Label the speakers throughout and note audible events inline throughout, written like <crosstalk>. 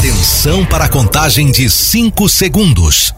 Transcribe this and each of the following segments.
Speaker 1: Atenção para a contagem de 5 segundos.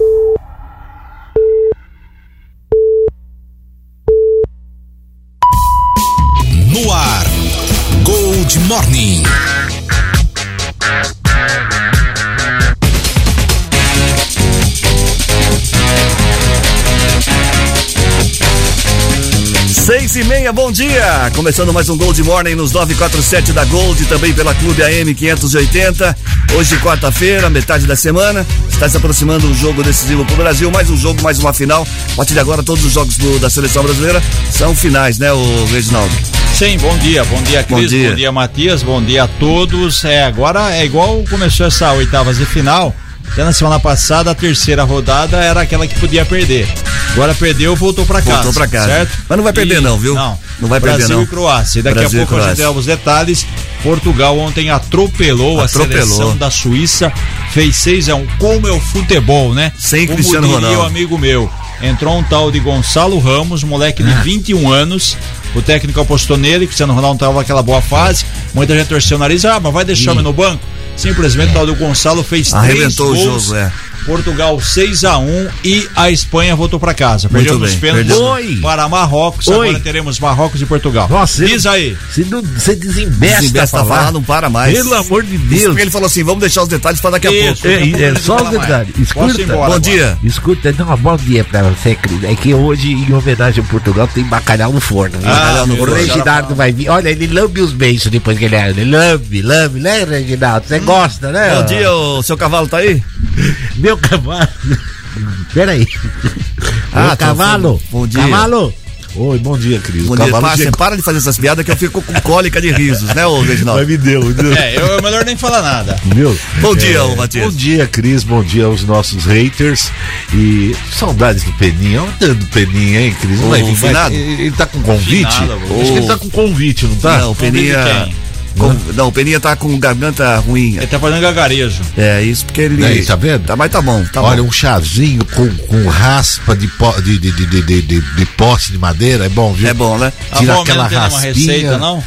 Speaker 2: Seis e meia, bom dia! Começando mais um Gold Morning nos 947 da Gold, também pela Clube AM 580. Hoje, quarta-feira, metade da semana, está se aproximando um jogo decisivo para o Brasil, mais um jogo, mais uma final. A partir de agora, todos os jogos do, da seleção brasileira são finais, né, o Reginaldo?
Speaker 3: Sim, bom dia, bom dia, Cris, bom dia. bom dia, Matias, bom dia a todos. É, agora é igual começou essa oitavas de final. Até na semana passada, a terceira rodada era aquela que podia perder. Agora perdeu, voltou para casa.
Speaker 2: Voltou para casa.
Speaker 3: Certo?
Speaker 2: Mas não vai perder,
Speaker 3: e,
Speaker 2: não, viu?
Speaker 3: Não.
Speaker 2: Não vai
Speaker 3: Brasil
Speaker 2: perder, não.
Speaker 3: e Croácia. E daqui
Speaker 2: Brasil
Speaker 3: a pouco a gente dá os detalhes. Portugal ontem atropelou, atropelou. a seleção da Suíça, fez 6 a 1 Como é o futebol, né?
Speaker 2: Sem
Speaker 3: Como
Speaker 2: Cristiano
Speaker 3: diria
Speaker 2: Ronaldo.
Speaker 3: o amigo meu. Entrou um tal de Gonçalo Ramos, moleque de 21 anos. O técnico apostou nele, Cristiano Ronaldo estava naquela boa fase. Muita gente torceu o nariz, ah, mas vai deixar o no banco. Simplesmente o tal do Gonçalo fez
Speaker 2: Arrebentou
Speaker 3: três
Speaker 2: o
Speaker 3: gols.
Speaker 2: jogo, é.
Speaker 3: Portugal 6 a 1 e a Espanha voltou para casa. Perdeu nos
Speaker 2: bem,
Speaker 3: pênaltis.
Speaker 4: Oi.
Speaker 3: para Marrocos.
Speaker 4: Oi.
Speaker 3: Agora teremos Marrocos e Portugal.
Speaker 4: Nossa,
Speaker 3: Diz aí.
Speaker 4: Você, não, você desembesta,
Speaker 2: Desembesta
Speaker 4: falar.
Speaker 2: falar, não para mais.
Speaker 4: Pelo amor de Deus.
Speaker 2: porque ele falou assim: vamos deixar os detalhes para daqui a
Speaker 3: Isso.
Speaker 2: pouco.
Speaker 4: É, é,
Speaker 3: ele
Speaker 4: só
Speaker 3: fala mais.
Speaker 4: detalhe.
Speaker 3: Posso ir
Speaker 4: Escuta.
Speaker 3: embora
Speaker 2: Bom
Speaker 3: agora.
Speaker 2: dia.
Speaker 4: Escuta, dá uma bom dia pra você, Cris. É que hoje, em homenagem ao Portugal, tem bacalhau no forno.
Speaker 3: Ah, meu
Speaker 4: o
Speaker 3: Deus.
Speaker 4: Reginaldo vai vir. Olha, ele lambe os beijos depois que ele é. Ele lambe, lambe, né, Reginaldo? Você gosta, né?
Speaker 2: Bom dia, o seu cavalo tá aí?
Speaker 4: Meu cavalo. Peraí.
Speaker 2: Ah,
Speaker 4: Meu
Speaker 2: tá,
Speaker 4: cavalo.
Speaker 2: bom dia.
Speaker 4: Cavalo. Oi, bom dia, Cris.
Speaker 2: Bom dia.
Speaker 4: cavalo
Speaker 2: Para, você
Speaker 4: chegou.
Speaker 2: para de fazer essas piadas que eu fico com cólica de risos, né, ô
Speaker 4: Mas
Speaker 2: Reginaldo?
Speaker 4: me deu, me deu.
Speaker 3: É, eu, é melhor nem falar nada.
Speaker 4: Meu,
Speaker 2: Bom dia, ô Matias.
Speaker 4: Bom dia, Cris. Bom dia aos nossos haters. E saudades do Peninha. Onde do Peninha, hein, Cris? Não vai vir, vai-
Speaker 2: finado?
Speaker 4: Ele, ele tá com convite?
Speaker 3: Finado,
Speaker 4: Acho que ele tá com convite, não tá?
Speaker 2: Não, o Peninha. Com- não, o Peninha tá com garganta ruim.
Speaker 3: Ele tá fazendo gagarejo.
Speaker 2: É, isso porque ele.
Speaker 4: Aí, tá vendo?
Speaker 2: Tá, mas tá bom, tá
Speaker 4: Olha,
Speaker 2: bom.
Speaker 4: um chazinho com, com raspa de, po, de, de, de, de, de, de, poste de madeira é bom, viu?
Speaker 2: É bom, né?
Speaker 4: Tira
Speaker 3: bom,
Speaker 4: aquela
Speaker 3: tem uma
Speaker 4: raspinha.
Speaker 3: receita, não?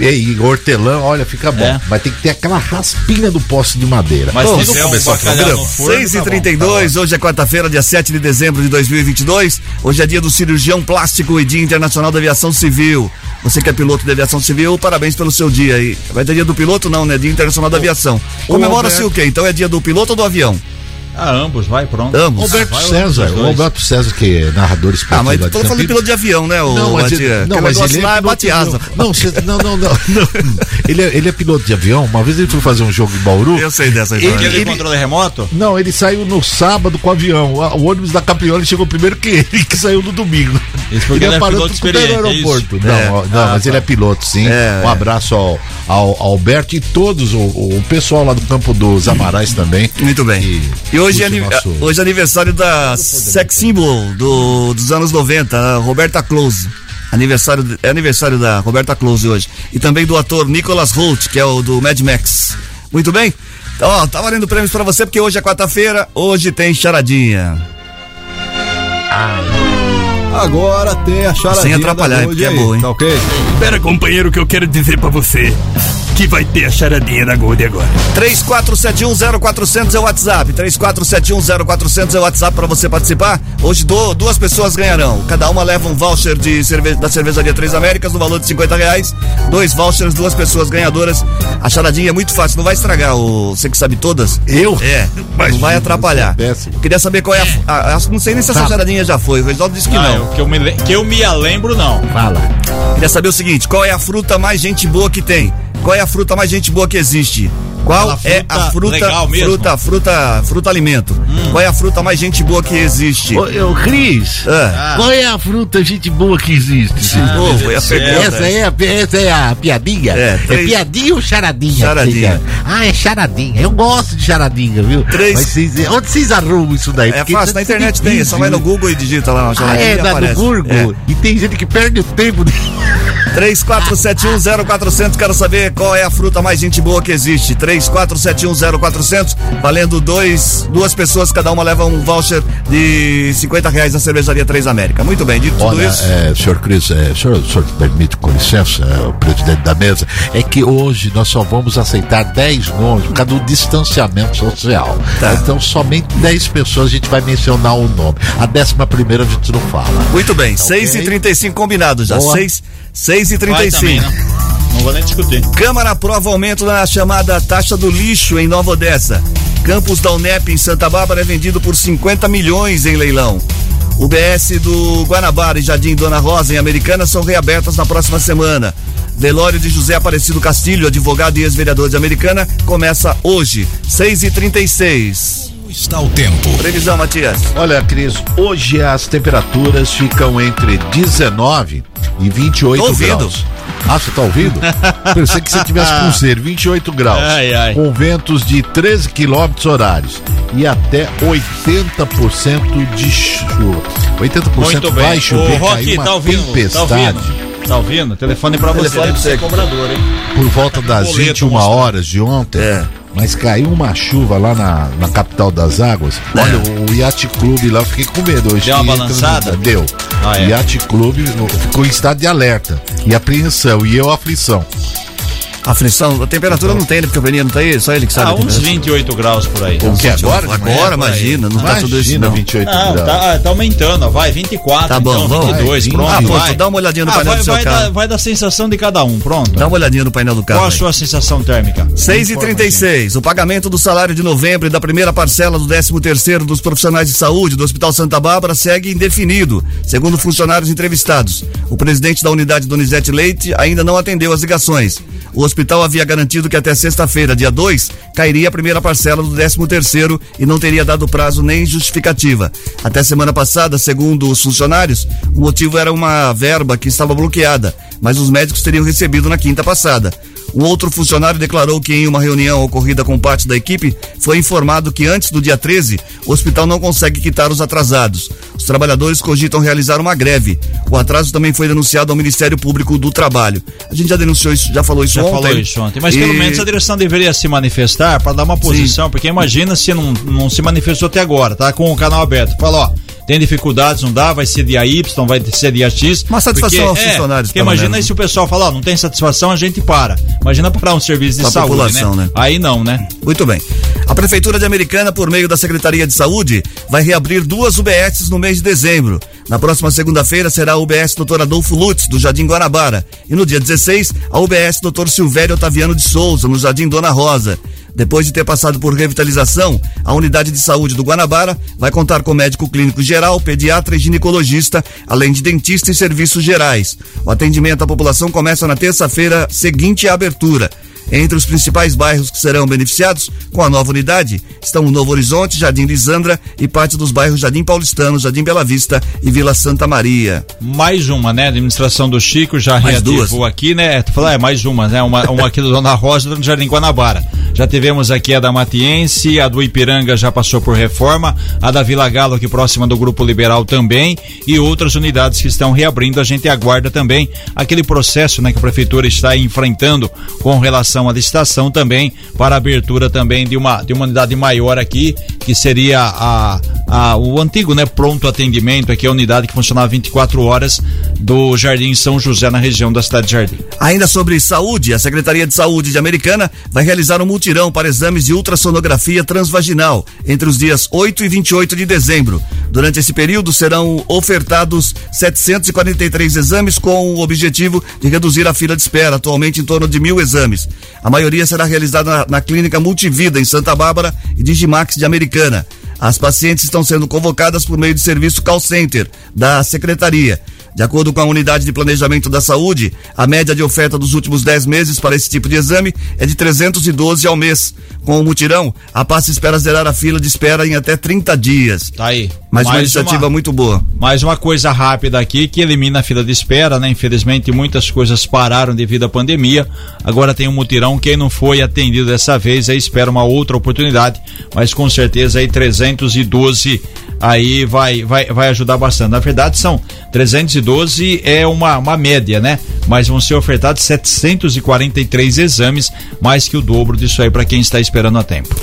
Speaker 4: E, e hortelã, olha, fica bom.
Speaker 3: É.
Speaker 4: Mas tem que ter aquela raspinha do poste de madeira.
Speaker 3: Mas tendo com
Speaker 4: começar o programa?
Speaker 3: no forno,
Speaker 2: 6 e
Speaker 3: tá bom,
Speaker 2: 32 hoje é quarta-feira, dia 7 de dezembro de 2022. Hoje é dia do cirurgião plástico e dia internacional da aviação civil. Você que é piloto de aviação civil, parabéns pelo seu dia aí. Vai ter dia do piloto? Não, né? Dia internacional da aviação. Comemora-se o quê? Então é dia do piloto ou do avião?
Speaker 3: Ah, ambos, vai, pronto.
Speaker 2: Ambos.
Speaker 4: Roberto
Speaker 3: Vai,
Speaker 4: César, o. Roberto César, que é narrador esportivo.
Speaker 2: Ah, mas
Speaker 4: lá
Speaker 2: tô falando de piloto de avião, né, ô
Speaker 4: Não, mas ele, não, mas
Speaker 2: negócio
Speaker 4: ele
Speaker 2: lá
Speaker 4: é
Speaker 2: é
Speaker 4: piloto de
Speaker 2: bate asa.
Speaker 4: avião. Não, você- não, não, não, não. Ele, é, ele é piloto de avião. Uma vez ele foi fazer um jogo em Bauru.
Speaker 2: Eu sei dessa
Speaker 4: Ele-
Speaker 2: história.
Speaker 3: Aquele
Speaker 4: ele-
Speaker 3: controle remoto?
Speaker 4: Não, ele saiu no sábado com o avião. O ônibus da Capriola chegou primeiro que ele, que saiu no domingo.
Speaker 3: Isso porque ele é
Speaker 4: parou
Speaker 3: piloto
Speaker 4: tudo no
Speaker 3: experiente, é
Speaker 4: aeroporto.
Speaker 3: isso?
Speaker 4: Não,
Speaker 2: É.
Speaker 4: não
Speaker 3: Ah,
Speaker 4: mas
Speaker 3: tá.
Speaker 4: ele é piloto, sim.
Speaker 2: É.
Speaker 4: Um abraço ao, ao, ao Alberto e todos, o, o pessoal lá do campo dos Amarais também.
Speaker 2: Muito bem.
Speaker 4: E
Speaker 2: E hoje é,
Speaker 4: o nosso-
Speaker 2: hoje é aniversário da sex symbol do, dos anos 90, a Roberta Close. Aniversário, de- é aniversário da Roberta Close hoje. E também do ator Nicholas Holt, que é o do Mad Max. Muito bem? Então, ó, tá valendo prêmios pra você, porque hoje é quarta-feira, hoje tem charadinha.
Speaker 5: Agora tem a charadinha
Speaker 2: Sem atrapalhar,
Speaker 5: Gold
Speaker 2: porque é boa, hein?
Speaker 5: Tá ok?
Speaker 6: Espera, companheiro, que eu quero dizer pra você que vai ter a charadinha da Gold agora.
Speaker 2: 34710400 é o WhatsApp. 34710400 é o WhatsApp para você participar. Hoje do- duas pessoas ganharão. Cada uma leva um voucher de cerve da cervejaria Três Américas no valor de 50 reais. Dois vouchers, duas pessoas ganhadoras. A charadinha é muito fácil, não vai estragar. O, você que sabe todas.
Speaker 4: Eu?
Speaker 2: É, mas não vai atrapalhar.
Speaker 4: é.
Speaker 2: Queria saber qual é a, a- a- Não sei nem se essa
Speaker 4: Tá.
Speaker 2: charadinha já foi. O Reginaldo disse que
Speaker 3: Ah,
Speaker 2: não.
Speaker 3: eu- que, eu me, que eu me lembro, não.
Speaker 4: Fala.
Speaker 2: Queria saber o seguinte: qual é a fruta mais gente boa que tem? Qual é a fruta mais gente boa que existe? Qual é a fruta, fruta, fruta, fruta alimento? Hum. Qual é a fruta mais gente boa que existe?
Speaker 4: Ô, ô Cris, ah. qual é a fruta gente boa que existe?
Speaker 2: Ah, novo, é a pergunta.
Speaker 4: Essa é, a, essa é a piadinha? É, três... é piadinha ou charadinha?
Speaker 2: Charadinha.
Speaker 4: Ah, é charadinha. Eu gosto de charadinha, viu?
Speaker 2: Três...
Speaker 4: Mas vocês, onde vocês arrumam isso daí?
Speaker 2: É fácil, na internet tem, só vai no Google e digita lá.
Speaker 4: Ah, é, no Google. É. E tem gente que perde o tempo.
Speaker 2: 34710400, quero saber qual é a fruta mais gente boa que existe. 34710400, valendo dois, duas pessoas, cada uma leva um voucher de 50 reais da cervejaria Três América. Muito bem, dito tudo isso.
Speaker 4: É, senhor Cris, é, senhor, senhor permite, com licença, é, o presidente da mesa, é que hoje nós só vamos aceitar 10 nomes por causa do distanciamento social. Tá. Então, somente 10 pessoas a gente vai mencionar o nome. A décima primeira a gente não fala.
Speaker 2: Muito bem, tá 6 okay? e 35 combinado já. 6 6 e 35 também,
Speaker 3: não. Não vou nem discutir.
Speaker 2: Câmara aprova aumento na chamada taxa do lixo em Nova Odessa. Campus da Unep em Santa Bárbara é vendido por 50 milhões em leilão. O BS do Guanabara e Jardim Dona Rosa em Americana são reabertas na próxima semana. Velório de José Aparecido Castilho, advogado e ex-vereador de Americana, começa hoje, 6 36
Speaker 1: está o tempo.
Speaker 2: Previsão, Matias.
Speaker 4: Olha, Cris, hoje as temperaturas ficam entre 19 e 28 Tô graus. Ah, você tá ouvindo? <laughs> Pensei que você tivesse com ser 28 graus. Ai, ai. Com ventos de 13 quilômetros horários e até 80% de chuva. 80% Muito vai chover,
Speaker 3: o Rock, uma tá ouvindo, tempestade. Tá ouvindo? Tá ouvindo? Telefone pra Telefone você, pra você. cobrador, hein?
Speaker 4: Por volta das 21 horas de ontem, é mas caiu uma chuva lá na, na capital das águas. É. Olha, o Yacht Clube lá, eu fiquei com medo hoje.
Speaker 3: Deu uma balançada?
Speaker 4: Deu. Ah, é. O Yacht Clube ficou em estado de alerta e apreensão, e eu aflição.
Speaker 2: Aflição, a temperatura não tem, né? Porque o Peninha não tá aí, só ele que sabe.
Speaker 3: Ah, uns 28 graus por aí.
Speaker 2: O que agora? Agora, imagina, não tá tudo isso não.
Speaker 4: 28 não,
Speaker 3: graus. Tá, tá aumentando, vai, 24,
Speaker 2: tá bom,
Speaker 3: então,
Speaker 2: vamos.
Speaker 3: 22, vai, pronto,
Speaker 2: ah, vai. dá uma olhadinha no ah, painel vai, do seu
Speaker 3: vai
Speaker 2: carro.
Speaker 3: Dar, vai dar sensação de cada um, pronto.
Speaker 2: Dá uma olhadinha no painel do carro.
Speaker 3: Qual a sua sensação térmica?
Speaker 2: 6 e 36 o pagamento do salário de novembro e da primeira parcela do 13 terceiro dos profissionais de saúde do Hospital Santa Bárbara segue indefinido, segundo funcionários entrevistados. O presidente da unidade Donizete Leite ainda não atendeu as ligações. O hospital havia garantido que até sexta-feira, dia 2, cairia a primeira parcela do 13 terceiro e não teria dado prazo nem justificativa. Até semana passada, segundo os funcionários, o motivo era uma verba que estava bloqueada, mas os médicos teriam recebido na quinta passada. Um outro funcionário declarou que em uma reunião ocorrida com parte da equipe, foi informado que antes do dia 13, o hospital não consegue quitar os atrasados. Os trabalhadores cogitam realizar uma greve. O atraso também foi denunciado ao Ministério Público do Trabalho. A gente já denunciou isso, já falou isso já ontem. Falou
Speaker 3: isso ontem, mas e... pelo menos a direção deveria se manifestar para dar uma posição, Sim. porque imagina se não, não se manifestou até agora, tá com o canal aberto. Fala, ó, tem dificuldades, não dá, vai ser dia Y, vai ser dia X.
Speaker 2: Uma satisfação porque, aos é, funcionários.
Speaker 3: Porque imagina aí se o pessoal falar, não tem satisfação, a gente para. Imagina para um serviço de pra saúde, população, né? né? Aí não, né?
Speaker 2: Muito bem. A Prefeitura de Americana, por meio da Secretaria de Saúde, vai reabrir duas UBSs no mês de dezembro. Na próxima segunda-feira será a UBS Dr. Adolfo Lutz, do Jardim Guanabara. E no dia 16, a UBS Dr. Silvério Otaviano de Souza, no Jardim Dona Rosa. Depois de ter passado por revitalização, a unidade de saúde do Guanabara vai contar com médico clínico geral, pediatra e ginecologista, além de dentista e serviços gerais. O atendimento à população começa na terça-feira seguinte à abertura. Entre os principais bairros que serão beneficiados com a nova unidade estão o Novo Horizonte, Jardim Lisandra e parte dos bairros Jardim Paulistano, Jardim Bela Vista e Vila Santa Maria.
Speaker 3: Mais uma, né? A administração do Chico já mais reativou duas. aqui, né? Tu falou, é mais uma, né? Uma, uma aqui do Dona Rosa do Jardim Guanabara. Já tivemos aqui a da Matiense, a do Ipiranga já passou por reforma, a da Vila Galo aqui próxima do Grupo Liberal também e outras unidades que estão reabrindo. A gente aguarda também aquele processo, né? Que a prefeitura está enfrentando com relação a licitação também para a abertura também de uma, de uma unidade maior aqui, que seria a, a, o antigo, né, pronto atendimento, aqui a unidade que funcionava 24 horas do Jardim São José, na região da cidade de Jardim.
Speaker 2: Ainda sobre saúde, a Secretaria de Saúde de Americana vai realizar um mutirão para exames de ultrassonografia transvaginal entre os dias 8 e 28 de dezembro. Durante esse período serão ofertados 743 exames com o objetivo de reduzir a fila de espera, atualmente em torno de mil exames. A maioria será realizada na, na clínica Multivida, em Santa Bárbara e Digimax de Americana. As pacientes estão sendo convocadas por meio de serviço call center da secretaria. De acordo com a Unidade de Planejamento da Saúde, a média de oferta dos últimos 10 meses para esse tipo de exame é de 312 ao mês. Com o mutirão, a pasta espera zerar a fila de espera em até 30 dias.
Speaker 3: Tá aí.
Speaker 2: Mas uma iniciativa uma, muito boa.
Speaker 3: Mais uma coisa rápida aqui que elimina a fila de espera, né? Infelizmente muitas coisas pararam devido à pandemia. Agora tem um mutirão. Quem não foi atendido dessa vez aí espera uma outra oportunidade, mas com certeza aí 312 aí vai, vai, vai ajudar bastante. Na verdade, são 312 é uma, uma média, né? Mas vão ser ofertados 743 exames, mais que o dobro disso aí para quem está esperando a tempo.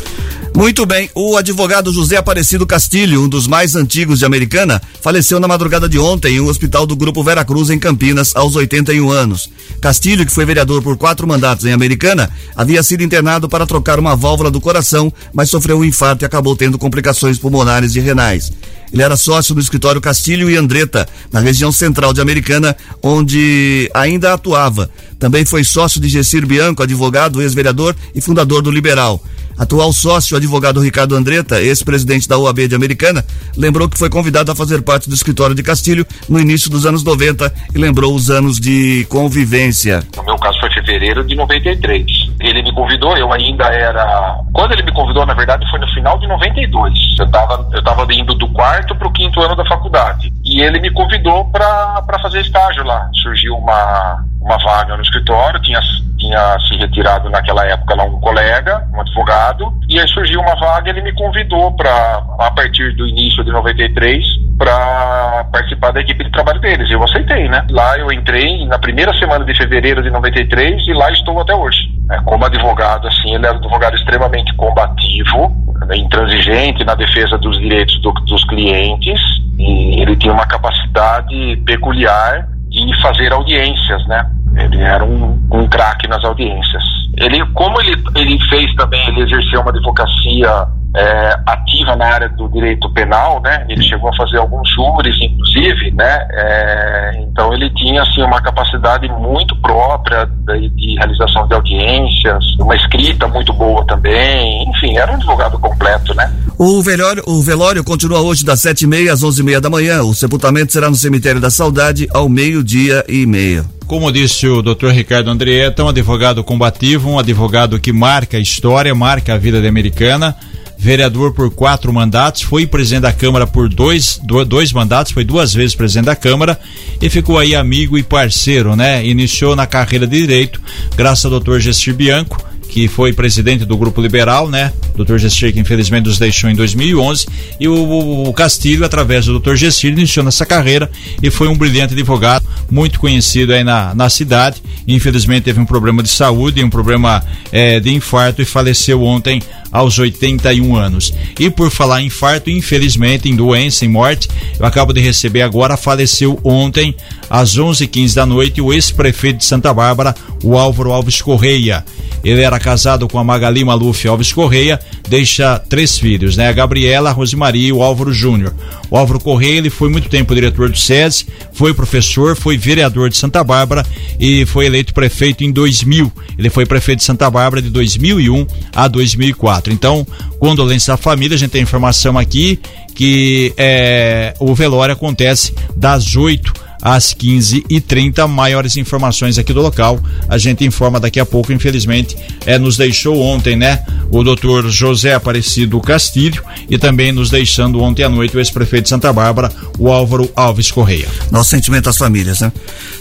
Speaker 2: Muito bem, o advogado José Aparecido Castilho, um dos mais antigos de Americana, faleceu na madrugada de ontem em um hospital do Grupo Vera Cruz, em Campinas, aos 81 anos. Castilho, que foi vereador por quatro mandatos em Americana, havia sido internado para trocar uma válvula do coração, mas sofreu um infarto e acabou tendo complicações pulmonares e renais. Ele era sócio do escritório Castilho e Andretta, na região central de Americana, onde ainda atuava. Também foi sócio de Gessir Bianco, advogado, ex-vereador e fundador do Liberal. Atual sócio, advogado Ricardo Andretta, ex-presidente da OAB de Americana, lembrou que foi convidado a fazer parte do escritório de Castilho no início dos anos 90 e lembrou os anos de convivência.
Speaker 7: No meu caso foi fevereiro de 93. Ele me convidou, eu ainda era. Quando ele me convidou, na verdade, foi no final de 92. Eu estava eu tava indo do quarto para o quinto ano da faculdade. E ele me convidou para fazer estágio lá. Surgiu uma, uma vaga no escritório, tinha tinha se retirado naquela época lá um colega, um advogado, e aí surgiu uma vaga, ele me convidou para a partir do início de 93 para participar da equipe de trabalho deles. Eu aceitei, né? Lá eu entrei na primeira semana de fevereiro de 93 e lá estou até hoje. É, como advogado, assim, ele é um advogado extremamente combativo, né, intransigente na defesa dos direitos do, dos clientes e ele tinha uma capacidade peculiar de fazer audiências, né? Ele era um, um craque nas audiências. Ele, como ele, ele fez também, ele exerceu uma advocacia é, ativa na área do direito penal, né? Ele chegou a fazer alguns júris, inclusive, né? É, então ele tinha assim uma capacidade muito própria de, de, realização de audiências, uma escrita muito boa também. Enfim, era um advogado completo, né?
Speaker 2: O velório, o velório continua hoje das sete e meia às onze e meia da manhã. O sepultamento será no cemitério da Saudade ao meio dia e meia.
Speaker 3: Como disse o Dr. Ricardo Andrieta, um advogado combativo, um advogado que marca a história, marca a vida da americana vereador por quatro mandatos, foi presidente da Câmara por dois, dois mandatos, foi duas vezes presidente da Câmara e ficou aí amigo e parceiro, né? Iniciou na carreira de direito, graças ao doutor Gestir Bianco, que foi presidente do Grupo Liberal, né? Dr. Gestir, que infelizmente nos deixou em 2011, e o, Castilho, através do Dr. Gestir, iniciou nessa carreira e foi um brilhante advogado, muito conhecido aí na, na cidade. Infelizmente teve um problema de saúde, um problema é, de infarto e faleceu ontem aos 81 anos. E por falar em infarto, infelizmente, em doença, em morte, eu acabo de receber agora, faleceu ontem, às 11h15 da noite, o ex-prefeito de Santa Bárbara, o Álvaro Alves Correia. Ele era casado com a Magali Maluf Alves Correia, deixa três filhos, né? A Gabriela, a Rosemaria e o Álvaro Júnior. O Álvaro Correia, ele foi muito tempo diretor do SESI, foi professor, foi vereador de Santa Bárbara e foi eleito prefeito em 2000. Ele foi prefeito de Santa Bárbara de 2001 a 2004. Então, condolência à família, a gente tem informação aqui que é, o velório acontece das 8 às 15h30. Maiores informações aqui do local, a gente informa daqui a pouco. Infelizmente, é, nos deixou ontem, né? O doutor José Aparecido Castilho e também nos deixando ontem à noite o ex-prefeito de Santa Bárbara, o Álvaro Alves Correia.
Speaker 2: Nosso sentimento às famílias, né?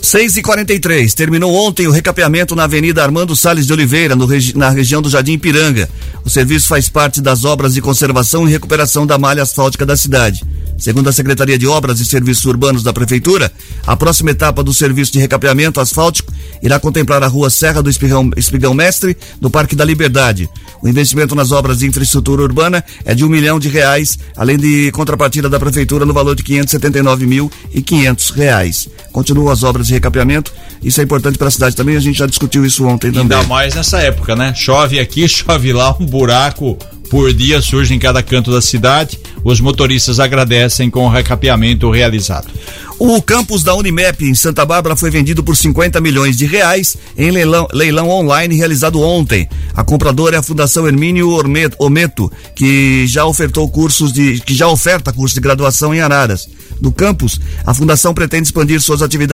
Speaker 2: 6 e 43 terminou ontem o recapeamento na Avenida Armando Salles de Oliveira, no, na região do Jardim Piranga. O serviço faz parte das obras de conservação e recuperação da malha asfáltica da cidade. Segundo a Secretaria de Obras e Serviços Urbanos da Prefeitura, a próxima etapa do serviço de recapeamento asfáltico irá contemplar a rua Serra do Espigão, Espigão Mestre, do Parque da Liberdade. O investimento nas obras de infraestrutura urbana é de um milhão de reais, além de contrapartida da Prefeitura no valor de quinhentos mil e quinhentos reais. Continuam as obras de recapeamento, isso é importante para a cidade também, a gente já discutiu isso ontem também.
Speaker 3: Ainda mais nessa época, né? Chove aqui, <laughs> chove lá, um buraco por dia surge em cada canto da cidade Os motoristas agradecem com o recapeamento realizado.
Speaker 2: O campus da Unimep em Santa Bárbara foi vendido por 50 milhões de reais em leilão, leilão online realizado ontem. A compradora é a Fundação Hermínio Ometo, que já ofertou cursos de, que já oferta curso de graduação em Araras. No campus, a fundação pretende expandir suas atividades.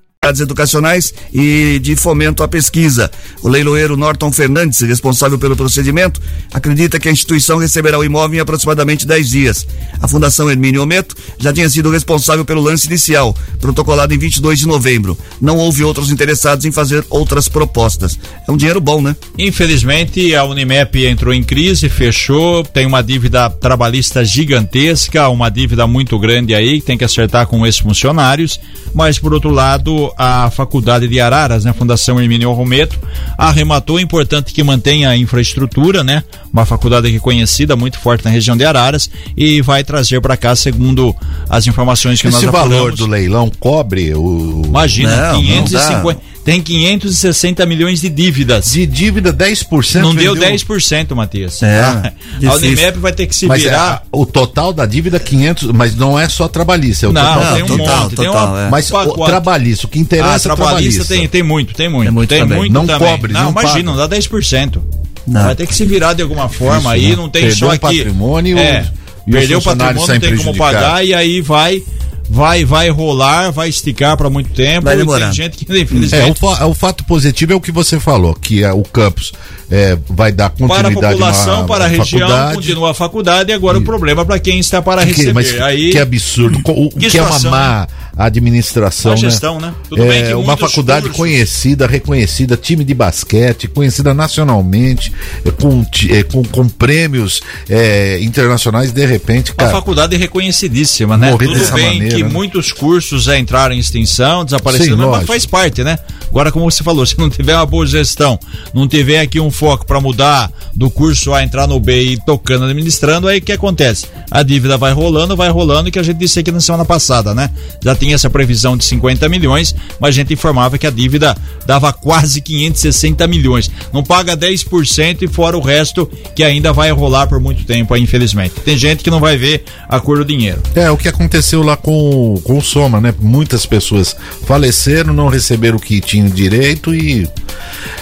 Speaker 2: educacionais e de fomento à pesquisa. O leiloeiro Norton Fernandes, responsável pelo procedimento, acredita que a instituição receberá o imóvel em aproximadamente 10 dias. A Fundação Hermínio Ometo já tinha sido responsável pelo lance inicial, protocolado em 22 de novembro. Não houve outros interessados em fazer outras propostas. É um dinheiro bom, né?
Speaker 3: Infelizmente, a Unimep entrou em crise, fechou, tem uma dívida trabalhista gigantesca, uma dívida muito grande aí, tem que acertar com esses funcionários, mas por outro lado, a Faculdade de Araras, né? Fundação Hermínio Rometo, arrematou, é importante que mantenha a infraestrutura, né? Uma faculdade aqui conhecida, muito forte na região de Araras e vai trazer para cá, segundo as informações que
Speaker 4: Esse
Speaker 3: nós
Speaker 4: apuramos. Esse valor do leilão cobre o...
Speaker 3: Imagina, não, 550... Não tem 560 milhões de dívidas.
Speaker 4: De dívida 10%?
Speaker 3: Não deu 10%, Matias.
Speaker 4: É,
Speaker 3: ah, <laughs> a Unimep vai ter que se
Speaker 4: mas
Speaker 3: virar.
Speaker 4: É, o total da dívida 500, mas não é só trabalhista, é o
Speaker 3: não,
Speaker 4: total.
Speaker 3: tem um
Speaker 4: total,
Speaker 3: monte,
Speaker 4: total,
Speaker 3: tem
Speaker 4: é. Mas o trabalhista, o que interessa
Speaker 3: ah,
Speaker 4: é trabalhista.
Speaker 3: Tem, tem muito, tem muito.
Speaker 4: É muito
Speaker 3: tem
Speaker 4: também.
Speaker 3: muito
Speaker 4: não
Speaker 3: também.
Speaker 4: cobre,
Speaker 3: não,
Speaker 4: não
Speaker 3: imagina, não dá 10%.
Speaker 4: Não.
Speaker 3: Vai ter que se virar de alguma forma
Speaker 4: Isso,
Speaker 3: aí,
Speaker 4: né?
Speaker 3: não tem
Speaker 4: Perdeu
Speaker 3: só
Speaker 4: o
Speaker 3: aqui.
Speaker 4: patrimônio
Speaker 3: é,
Speaker 4: e
Speaker 3: perdeu o patrimônio, não tem como pagar e aí vai vai vai rolar, vai esticar para muito tempo.
Speaker 2: Vai demorar.
Speaker 3: Tem gente que infelizmente
Speaker 4: É, o, fa o, fato positivo é o que você falou, que é, o campus é, vai dar
Speaker 3: para a
Speaker 4: continuidade
Speaker 3: população,
Speaker 4: na,
Speaker 3: para a região,
Speaker 4: faculdade.
Speaker 3: continua a faculdade e agora o problema para quem está para
Speaker 4: Que,
Speaker 3: receber.
Speaker 4: mas
Speaker 3: aí
Speaker 4: que absurdo, o, que,
Speaker 3: Que
Speaker 4: é uma
Speaker 3: situação,
Speaker 4: má administração,
Speaker 3: Má gestão, né? Tudo
Speaker 4: é,
Speaker 3: bem que
Speaker 4: uma faculdade
Speaker 3: cursos-
Speaker 4: conhecida, reconhecida, time de basquete, conhecida nacionalmente, é, com, é, com, com prêmios é, internacionais, de repente,
Speaker 3: Uma
Speaker 4: cara,
Speaker 3: faculdade reconhecidíssima, né?
Speaker 4: Morrer
Speaker 3: Tudo
Speaker 4: dessa
Speaker 3: bem
Speaker 4: maneira,
Speaker 3: que
Speaker 4: né?
Speaker 3: muitos cursos já entraram em extinção, desapareceram,
Speaker 4: Sim,
Speaker 3: mas
Speaker 4: lógico.
Speaker 3: faz parte, né? Agora, como você falou, <laughs> se não tiver uma boa gestão, não tiver aqui um foco para mudar do curso A entrar no B e tocando, administrando, aí o que acontece? A dívida vai rolando, vai rolando, que a gente disse aqui na semana passada, né? Já tinha essa previsão de 50 milhões, mas a gente informava que a dívida dava quase 560 milhões. Não paga 10% e fora o resto que ainda vai rolar por muito tempo, aí, infelizmente. Tem gente que não vai ver a cor do dinheiro.
Speaker 4: É, o que aconteceu lá com, com o Soma, né? Muitas pessoas faleceram, não receberam o que tinham direito e.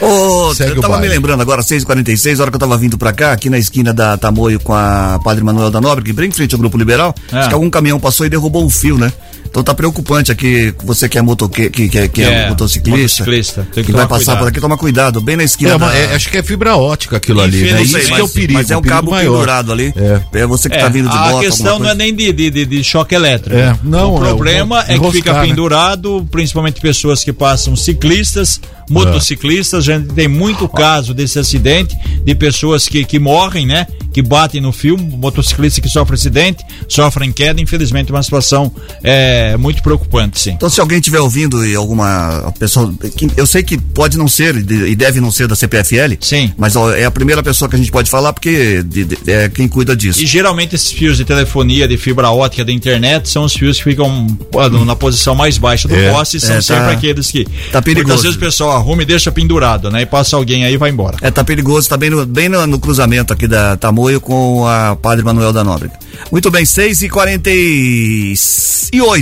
Speaker 2: Ô,
Speaker 4: Segue
Speaker 2: eu
Speaker 4: o
Speaker 2: tava me lembrando agora, 6h46, hora que eu tava vindo pra cá, aqui na esquina da Tamoio com a Padre Manuel da Nobre, que bem em frente ao Grupo Liberal,
Speaker 3: É.
Speaker 2: acho que algum caminhão passou e derrubou um fio, né? Então tá preocupante aqui, você que é, motoque, que, que, que é,
Speaker 3: É,
Speaker 2: motociclista,
Speaker 3: motociclista, tem que
Speaker 2: que vai passar
Speaker 3: cuidado.
Speaker 2: por aqui, toma cuidado, bem na esquina
Speaker 4: É
Speaker 2: da...
Speaker 4: é, acho que é fibra ótica aquilo ali, né?
Speaker 2: Não
Speaker 4: Isso
Speaker 2: sei,
Speaker 4: que
Speaker 2: mas-
Speaker 4: é o perigo.
Speaker 2: Mas é um cabo
Speaker 4: maior.
Speaker 2: pendurado ali.
Speaker 4: É.
Speaker 2: É você que
Speaker 3: É,
Speaker 2: tá vindo de
Speaker 3: a
Speaker 2: moto,
Speaker 3: questão
Speaker 2: alguma
Speaker 3: não é nem de, de, de- de choque elétrico.
Speaker 4: É, não,
Speaker 3: o
Speaker 4: é,
Speaker 3: problema
Speaker 4: o-
Speaker 3: é, que fica
Speaker 4: né?
Speaker 3: pendurado, principalmente pessoas que passam ciclistas, motociclistas. A gente tem muito caso desse acidente de pessoas que, que morrem, né? Que batem no fio, motociclista que sofre acidente, sofrem queda. Infelizmente, uma situação é, muito preocupante, sim.
Speaker 2: Então, se alguém estiver ouvindo e alguma pessoa. Eu sei que pode não ser e de- deve não ser da CPFL.
Speaker 3: Sim.
Speaker 2: Mas é a primeira pessoa que a gente pode falar porque é quem cuida disso.
Speaker 3: E geralmente esses fios de telefonia, de fibra ótica, da internet, são os fios que ficam pô, na posição mais baixa do
Speaker 2: É,
Speaker 3: poste e são
Speaker 2: é, tá-
Speaker 3: sempre aqueles que.
Speaker 2: tá perigoso.
Speaker 3: Muitas vezes o pessoal arruma e deixa pendurado, né? E passa alguém aí e vai embora.
Speaker 2: É, tá perigoso, tá bem no, bem no, no cruzamento aqui da Tamoio com a Padre Manuel da Nóbrega. Muito bem,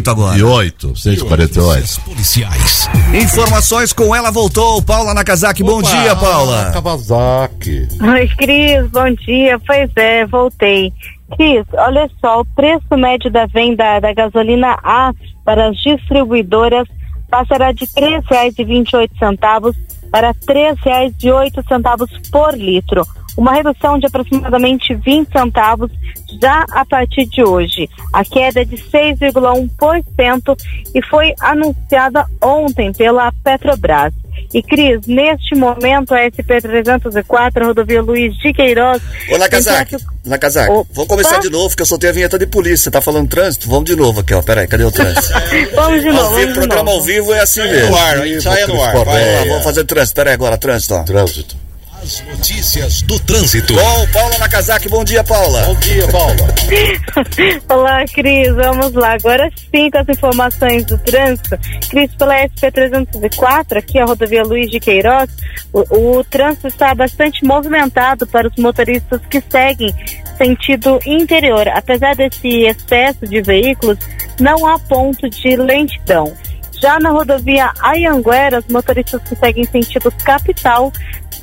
Speaker 2: 6 e 48 agora.
Speaker 4: E 8, 6h48.
Speaker 1: Policiais.
Speaker 2: Informações com ela voltou, Paula Nakazaki. Bom
Speaker 3: Opa.
Speaker 2: dia, Paula.
Speaker 4: Kawasaki.
Speaker 8: Oi, Cris, bom dia. Pois é, voltei. Cris, olha só, o preço médio da venda da gasolina A para as distribuidoras passará de R$ 3,28 para R$ 3,08 por litro, uma redução de aproximadamente 20 centavos já a partir de hoje. A queda é de 6,1% e foi anunciada ontem pela Petrobras. E Cris, neste momento a SP-304, a rodovia Luiz de Queiroz...
Speaker 2: Ô, Nakazaki, tráfico... Nakazaki, Opa. vamos começar de novo, que eu soltei a vinheta de polícia, você tá falando trânsito? Vamos de novo aqui, ó, peraí, cadê o trânsito? <laughs>
Speaker 8: vamos de novo,
Speaker 2: ao vivo, programa
Speaker 8: novo.
Speaker 2: ao vivo é assim mesmo.
Speaker 3: No ar, a gente sai no ar.
Speaker 2: Vamos lá, vamos fazer trânsito, peraí agora, trânsito, ó.
Speaker 4: Trânsito.
Speaker 1: As notícias do trânsito.
Speaker 2: Bom, Paula Nakazaki, bom dia, Paula.
Speaker 4: Bom dia, Paula. <laughs>
Speaker 8: Olá, Cris, vamos lá. Agora sim com as informações do trânsito. Cris, pela SP-304, aqui a rodovia Luiz de Queiroz, o, o trânsito está bastante movimentado para os motoristas que seguem sentido interior. Apesar desse excesso de veículos, não há ponto de lentidão. Já na rodovia Ayanguera, os motoristas que seguem sentido capital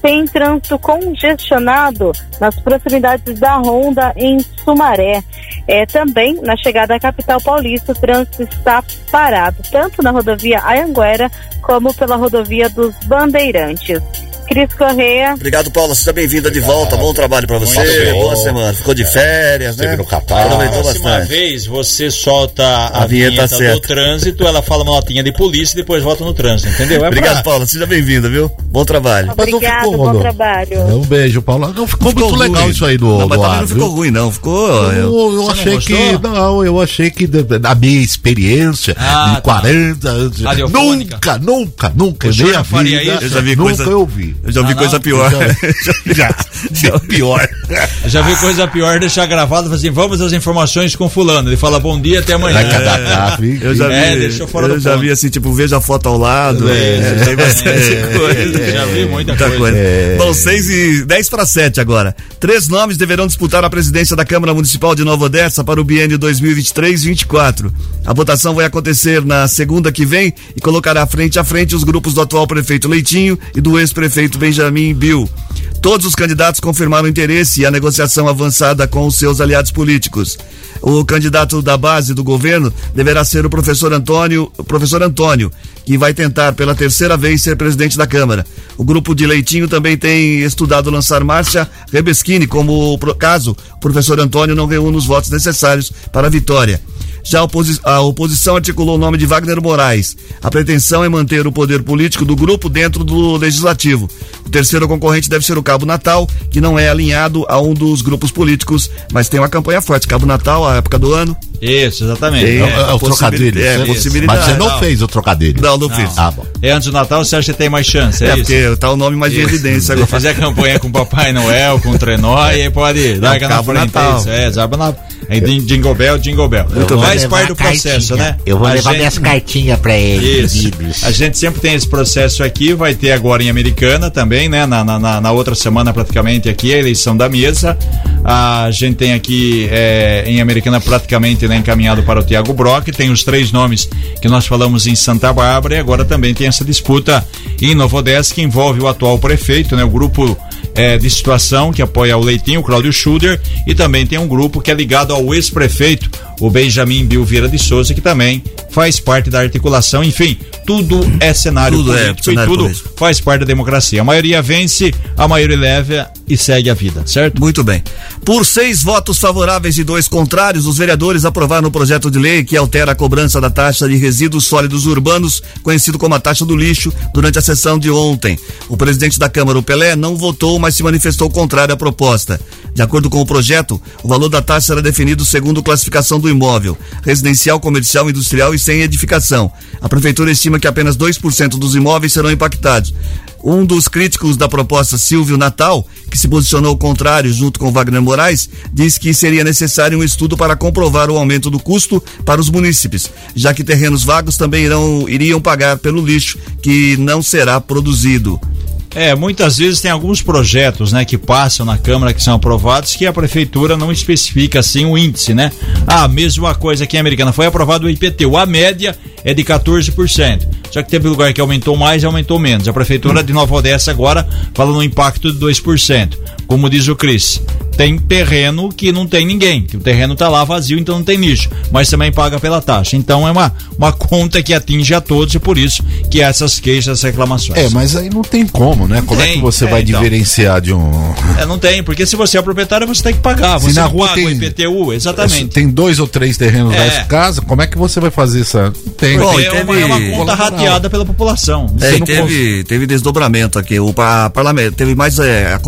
Speaker 8: tem trânsito congestionado nas proximidades da Ronda em Sumaré. É, também na chegada à capital paulista, o trânsito está parado, tanto na rodovia Ayanguera como pela rodovia dos Bandeirantes. Cris Correia.
Speaker 2: Obrigado, Paula. Seja bem-vinda de volta. Bom trabalho para você. Boa semana. Ficou de férias, né?
Speaker 4: no Catar.
Speaker 3: Aproveitou bastante. uma vez você solta a, a vinheta, vinheta do trânsito, ela fala uma notinha de polícia e depois volta no trânsito, entendeu?
Speaker 2: É Obrigado, pra... Paula. Seja bem-vinda, viu? Bom trabalho.
Speaker 8: Obrigado, ficou, bom não. trabalho. É,
Speaker 4: um beijo, Paula. Não ficou, ficou muito ruim. legal isso aí do,
Speaker 2: não, mas
Speaker 4: do
Speaker 2: ar, não ficou ruim, não. Ficou. Eu,
Speaker 4: eu achei que. Não, eu achei que da minha experiência ah, de 40 tá. anos. Nunca, nunca, nunca. Eu já vi nunca eu vi.
Speaker 2: Eu já vi coisa pior pior. já, já, pior.
Speaker 3: Já vi coisa pior deixar gravado assim, vamos às informações com fulano. Ele fala bom dia, até amanhã.
Speaker 2: É, eu já vi, é, deixou fora eu já ponto. vi assim, tipo, veja a foto ao lado. É, é, tem bastante
Speaker 3: é, coisa. Já vi muita, muita coisa. coisa.
Speaker 2: É. Bom, 6 e 10 para 7 agora. Três nomes deverão disputar a presidência da Câmara Municipal de Nova Odessa para o biênio 2023-24. A votação vai acontecer na segunda que vem e colocará frente a frente os grupos do atual prefeito Leitinho e do ex-prefeito Benjamin Bill. Todos os candidatos confirmaram interesse e a negociação avançada com os seus aliados políticos. O candidato da base do governo deverá ser o professor Antônio, o professor Antônio, que vai tentar pela terceira vez ser presidente da Câmara. O grupo de Leitinho também tem estudado lançar Márcia Rebeschini como caso o professor Antônio não reúna os votos necessários para a vitória. Já a, oposi a oposição articulou o nome de Wagner Moraes. A pretensão é manter o poder político do grupo dentro do legislativo. O terceiro concorrente deve ser o Cabo Natal, que não é alinhado a um dos grupos políticos, mas tem uma campanha forte. Cabo Natal, a época do ano.
Speaker 3: Isso, exatamente.
Speaker 4: É, é, o trocadilho. É,
Speaker 2: é possibilidade.
Speaker 4: Mas você não, não, fez o trocadilho.
Speaker 2: Não, não, não. fiz.
Speaker 3: Ah, bom. É antes do Natal, você acha que tem mais chance? É,
Speaker 2: é porque tá o nome mais de evidência
Speaker 3: agora. Se fizer campanha com Papai Noel, com o Trenó, aí pode dar aquela frente. Natal. Isso, é, Zaba Natal. É Jingle Bell, Jingle Bell. Muito Faz parte do processo, né?
Speaker 9: Eu vou a levar gente... minhas cartinhas pra eles.
Speaker 3: Isso. A gente sempre tem esse processo aqui, vai ter agora em Americana também, né? Na, na, na outra semana praticamente aqui, a eleição da mesa. A gente tem aqui é, em Americana praticamente né, encaminhado para o Tiago Brock, tem os três nomes que nós falamos em Santa Bárbara e agora também tem essa disputa em Novo Odessa que envolve o atual prefeito, né? O grupo é, de situação que apoia o Leitinho, o Cláudio Schuder, e também tem um grupo que é ligado ao ex-prefeito, o Benjamin Bilvira de Souza, que também faz parte da articulação. Enfim, tudo é cenário tudo é político é, cenário e tudo político. faz parte da democracia. A maioria vence, a maioria leva e segue a vida, certo?
Speaker 2: Muito bem. Por seis votos favoráveis e dois contrários, os vereadores aprovaram o projeto de lei que altera a cobrança da taxa de resíduos sólidos urbanos, conhecido como a taxa do lixo, durante a sessão de ontem. O presidente da Câmara, o Pelé, não votou, mas se manifestou contrário à proposta. De acordo com o projeto, o valor da taxa será definido segundo classificação do imóvel, residencial, comercial, industrial e sem edificação. A prefeitura estima que apenas 2% dos imóveis serão impactados. Um dos críticos da proposta, Silvio Natal, que se posicionou contrário junto com Wagner Moraes, diz que seria necessário um estudo para comprovar o aumento do custo para os munícipes, já que terrenos vagos também irão, iriam pagar pelo lixo que não será produzido.
Speaker 3: É, muitas vezes tem alguns projetos, né, que passam na Câmara que são aprovados que a prefeitura não especifica assim o índice, né? Ah, mesma coisa aqui em Americana, foi aprovado o IPTU, a média é de 14%. Só que teve lugar que aumentou mais e aumentou menos. A prefeitura de Nova Odessa agora fala no impacto de 2%. Como diz o Cris, tem terreno que não tem ninguém, que o terreno está lá vazio, então não tem nicho, mas também paga pela taxa. Então é uma, uma conta que atinge a todos e por isso que essas queixas, essas reclamações.
Speaker 4: É, mas aí não tem como, né? Como tem, é que você é, vai então. diferenciar de um.
Speaker 3: É, não tem, porque se você é proprietário, você tem que pagar. Se você na rua tem, o IPTU, exatamente.
Speaker 4: Tem dois ou três terrenos é. da casa, como é que você vai fazer essa? Não
Speaker 3: tem. Bom, é, teve... uma, é uma conta rateada pela população.
Speaker 2: É, teve, teve desdobramento aqui. O parlamento teve mais é,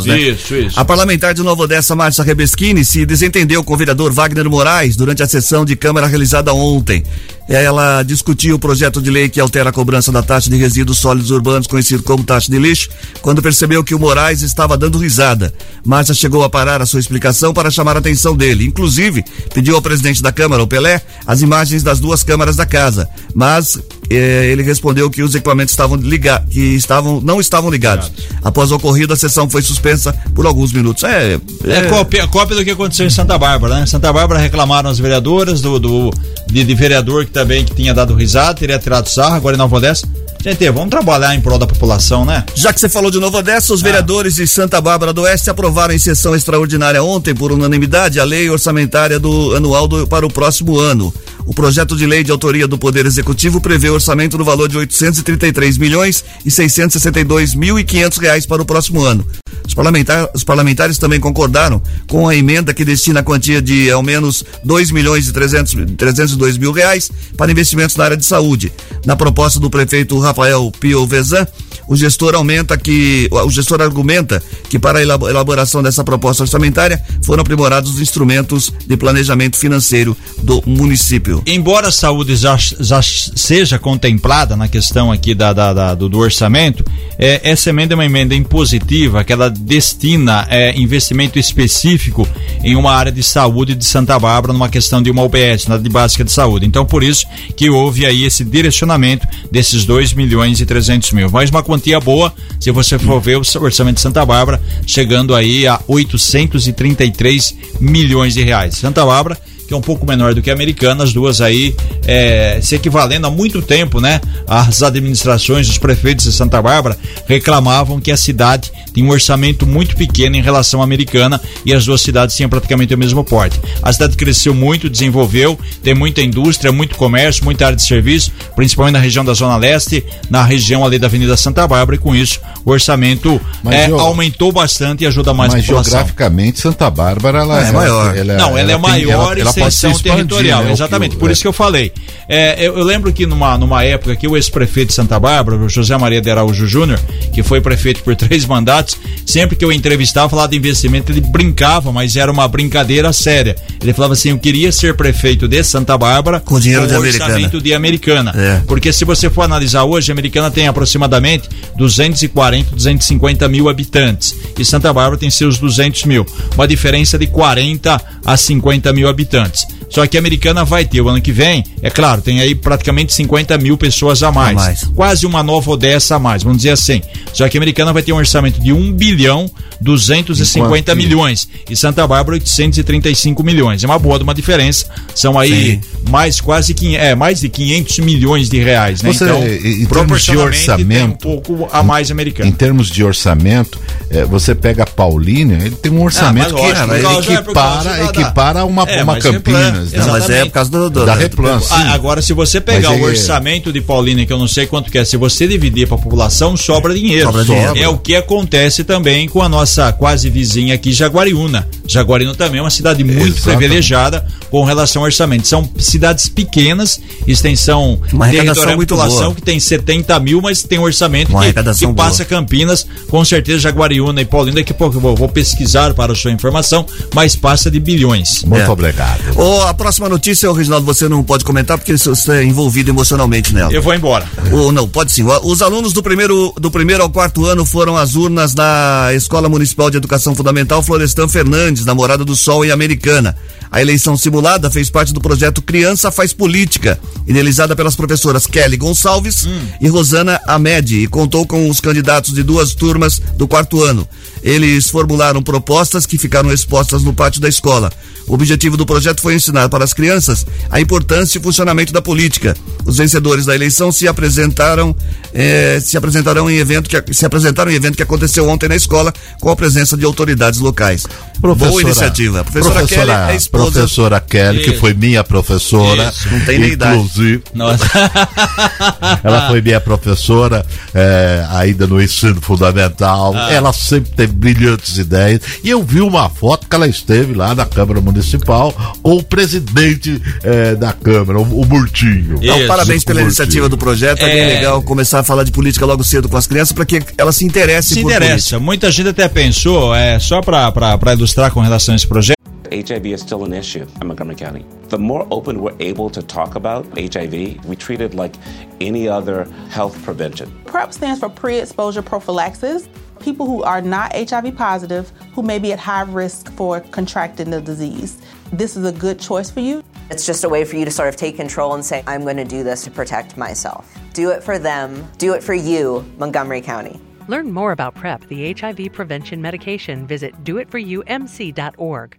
Speaker 2: acontecimentos, né?
Speaker 3: Isso, isso.
Speaker 2: A parlamentar de Nova Odessa, Márcia Rebeschini, se desentendeu com o vereador Wagner Moraes durante a sessão de Câmara realizada ontem. Ela discutiu o projeto de lei que altera a cobrança da taxa de resíduos sólidos urbanos, conhecido como taxa de lixo, quando percebeu que o Moraes estava dando risada. Márcia chegou a parar a sua explicação para chamar a atenção dele. Inclusive, pediu ao presidente da Câmara, o Pelé, as imagens das duas câmaras da casa. Mas eh, ele respondeu que os equipamentos estavam ligados, que estavam, não estavam ligados. Após o ocorrido, a sessão foi suspensa por alguns minutos.
Speaker 3: É, é... é cópia, cópia, do que aconteceu em Santa Bárbara, né? Santa Bárbara reclamaram as vereadoras do, do de, de vereador que também que tinha dado risada, teria tirado sarro, agora em Nova Odessa. Gente, vamos trabalhar em prol da população, né?
Speaker 2: Já que você falou de Nova Odessa, os ah. vereadores de Santa Bárbara do Oeste aprovaram em sessão extraordinária ontem, por unanimidade, a lei orçamentária do anual do, para o próximo ano. O projeto de lei de autoria do Poder Executivo prevê orçamento no valor de 833 milhões e 662 mil e 500 reais para o próximo ano. Os, parlamentar, os parlamentares também concordaram com a emenda que destina a quantia de ao menos 2 milhões e 300, 302 mil reais para investimentos na área de saúde. Na proposta do prefeito Rafael Pio Vezan, o gestor aumenta que o gestor argumenta que para a elaboração dessa proposta orçamentária foram aprimorados os instrumentos de planejamento financeiro do município.
Speaker 3: Embora a saúde já, já seja contemplada na questão aqui da, da, da do, do, orçamento, é, essa emenda é uma emenda impositiva que ela destina é, investimento específico em uma área de saúde de Santa Bárbara numa questão de uma UBS, na de básica de saúde. Então por isso que houve aí esse direcionamento desses 2 milhões e 300 mil. Mais uma boa, se você for ver o orçamento de Santa Bárbara, chegando aí a 833 milhões de reais. Santa Bárbara que é um pouco menor do que a americana, as duas aí é, se equivalendo há muito tempo, né? As administrações, os prefeitos de Santa Bárbara reclamavam que a cidade tinha um orçamento muito pequeno em relação à americana e as duas cidades tinham praticamente o mesmo porte. A cidade cresceu muito, desenvolveu, tem muita indústria, muito comércio, muita área de serviço, principalmente na região da Zona Leste, na região ali da Avenida Santa Bárbara, e com isso o orçamento é, aumentou bastante e ajuda mais
Speaker 4: mas a população. geograficamente Santa Bárbara ela é,
Speaker 3: é maior. Ela, Não, ela, ela é maior tem, ela, extensão expandir, territorial, né? exatamente. por é. isso que eu falei. É, eu, eu, lembro que numa, numa época que o ex-prefeito de Santa Bárbara, o José Maria de Araújo Júnior, que foi prefeito por <laughs> três mandatos, sempre que eu entrevistava, falava de investimento, ele brincava, mas era uma brincadeira séria. Ele falava assim: eu queria ser prefeito de Santa Bárbara
Speaker 2: com dinheiro com de orçamento americana.
Speaker 3: de americana. É. Porque se você for analisar hoje, a americana tem aproximadamente 240, 250 mil habitantes. E Santa Bárbara tem seus 200 mil. Uma diferença de 40 a 50 mil habitantes. Só que a americana vai ter o ano que vem, é claro, tem aí praticamente 50 mil pessoas a mais. a mais. Quase uma nova Odessa a mais, vamos dizer assim. Só que a americana vai ter um orçamento de 1 bilhão 250 milhões. E Santa Bárbara 835 milhões. É uma boa de uma diferença. São aí Sim. mais quase é, mais de 500 milhões de reais, né?
Speaker 4: Você, então, em termos de orçamento,
Speaker 3: um pouco a mais americana.
Speaker 4: Em termos de orçamento, é, você pega a Paulínia, ele tem um orçamento ah, que lógico, ele equipara, equipara uma, é, uma Campinas.
Speaker 2: Campinas, né? Mas é por causa do, do da
Speaker 3: Replan. Ah, agora, se você pegar o orçamento de Paulínia, que eu não sei quanto que é, se você dividir para a população, sobra dinheiro. Sobra dinheiro. É o que acontece também com a nossa quase vizinha aqui, Jaguariúna. Jaguariúna também é uma cidade muito Exatamente. privilegiada com relação ao orçamento. São cidades pequenas, extensão
Speaker 2: uma territorial muito população boa.
Speaker 3: que tem 70 mil, mas tem um orçamento que, que passa Campinas, com certeza Jaguariúna e Paulínia. Daqui a pouco eu vou, vou pesquisar para a sua informação, mas passa de bilhões.
Speaker 4: Muito é. obrigado.
Speaker 2: Oh, a próxima notícia, Reginaldo, você não pode comentar porque você é envolvido emocionalmente nela.
Speaker 3: Eu vou embora.
Speaker 2: Ou não, pode sim. Os alunos do primeiro, do primeiro ao quarto ano foram às urnas na Escola Municipal de Educação Fundamental Florestan Fernandes, na Morada do Sol em Americana. A eleição simulada fez parte do projeto Criança Faz Política, idealizada pelas professoras Kelly Gonçalves hum. e Rosana Amedi, e contou com os candidatos de duas turmas do quarto ano. Eles formularam propostas que ficaram expostas no pátio da escola. O objetivo do projeto foi ensinar para as crianças a importância e o funcionamento da política. Os vencedores da eleição se apresentaram, eh, se apresentarão em evento que se apresentaram em evento que aconteceu ontem na escola com a presença de autoridades locais.
Speaker 4: Professora, Boa iniciativa. Professora, professora Kelly é esposa. Professora Kelly, que foi minha professora. Isso. Não tem nem inclusive, idade. <laughs> ela foi minha professora é, ainda no ensino fundamental. Ah. Ela sempre teve brilhantes ideias. E eu vi uma foto que ela esteve lá na Câmara Municipal com o presidente é, da Câmara, o, o Murtinho.
Speaker 2: Então, parabéns pela iniciativa do projeto. É, é bem legal começar a falar de política logo cedo com as crianças para que elas se interessem
Speaker 3: se por interessa. Política. Muita gente até pensou, é, só para ilustrar com relação a esse projeto.
Speaker 10: HIV is still an issue in Montgomery County. The more open we're able to talk about HIV, we treat it like any other health prevention.
Speaker 11: PrEP stands for pre exposure prophylaxis. People who are not HIV positive, who may be at high risk for contracting the disease. This is a good choice for you.
Speaker 12: It's just a way for you to sort of take control and say, I'm going to do this to protect myself. Do it for them, do it for you, Montgomery County.
Speaker 13: Learn more about PrEP, the HIV prevention medication. Visit doitforumc.org.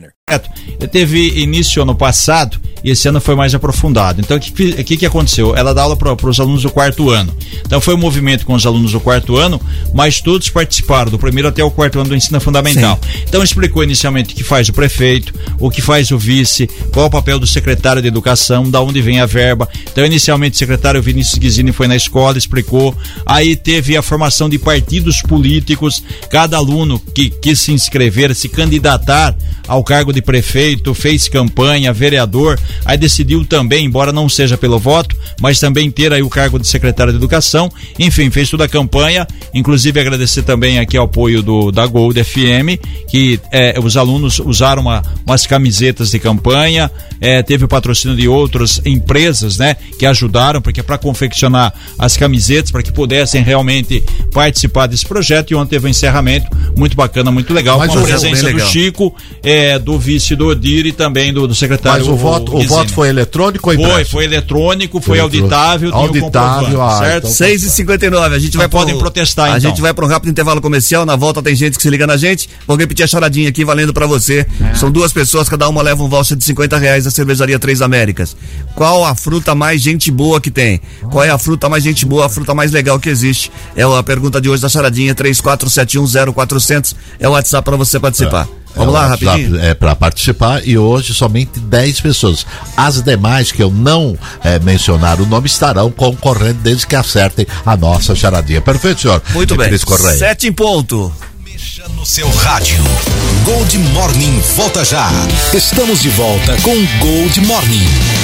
Speaker 14: Winner.
Speaker 3: Teve início ano passado e esse ano foi mais aprofundado. Então, o que, que, que aconteceu? Ela dá aula para os alunos do quarto ano. Então, foi um movimento com os alunos do quarto ano, mas todos participaram, do primeiro até o quarto ano do ensino fundamental. Sim. Então, explicou inicialmente o que faz o prefeito, o que faz o vice, qual o papel do secretário de educação, da onde vem a verba. Então, inicialmente, o secretário Vinícius Guizini foi na escola, explicou. Aí teve a formação de partidos políticos, cada aluno que quis se inscrever, se candidatar ao cargo de prefeito, fez campanha, vereador, aí decidiu também, embora não seja pelo voto, mas também ter aí o cargo de secretário de educação. Enfim, fez toda a campanha, inclusive agradecer também aqui ao apoio do da Gold FM, que é, os alunos usaram uma, umas camisetas de campanha, é, teve o patrocínio de outras empresas, né, que ajudaram porque para confeccionar as camisetas para que pudessem realmente participar desse projeto. E ontem teve um encerramento muito bacana, muito legal, Mas com a presença do Chico, é, do vice do Odir e também do, do secretário.
Speaker 4: Mas o voto, o, o voto foi eletrônico ou
Speaker 3: impresso? Foi, foi eletrônico, foi, foi auditável,
Speaker 2: auditável, ah, certo? Então, 6 tá e 59 a gente vai
Speaker 3: podem pro, protestar
Speaker 2: A
Speaker 3: então.
Speaker 2: gente vai para um rápido intervalo comercial, na volta tem gente que se liga na gente. Vou repetir a charadinha aqui valendo para você. É. São duas pessoas, cada uma leva um voucher de 50 reais da cervejaria Três Américas. Qual a fruta mais gente boa que tem? Qual é a fruta mais gente boa, a fruta mais legal que existe? É a pergunta de hoje da charadinha 34710400 é o WhatsApp para você participar. É. Vamos é lá, rapidinho.
Speaker 4: É para participar e hoje somente 10 pessoas. As demais que eu não é, mencionar o nome estarão concorrendo desde que acertem a nossa charadinha. Perfeito, senhor?
Speaker 2: Muito bem. Sete em ponto.
Speaker 1: Mexa no seu rádio. Gold Morning volta já. Estamos de volta com Gold Morning.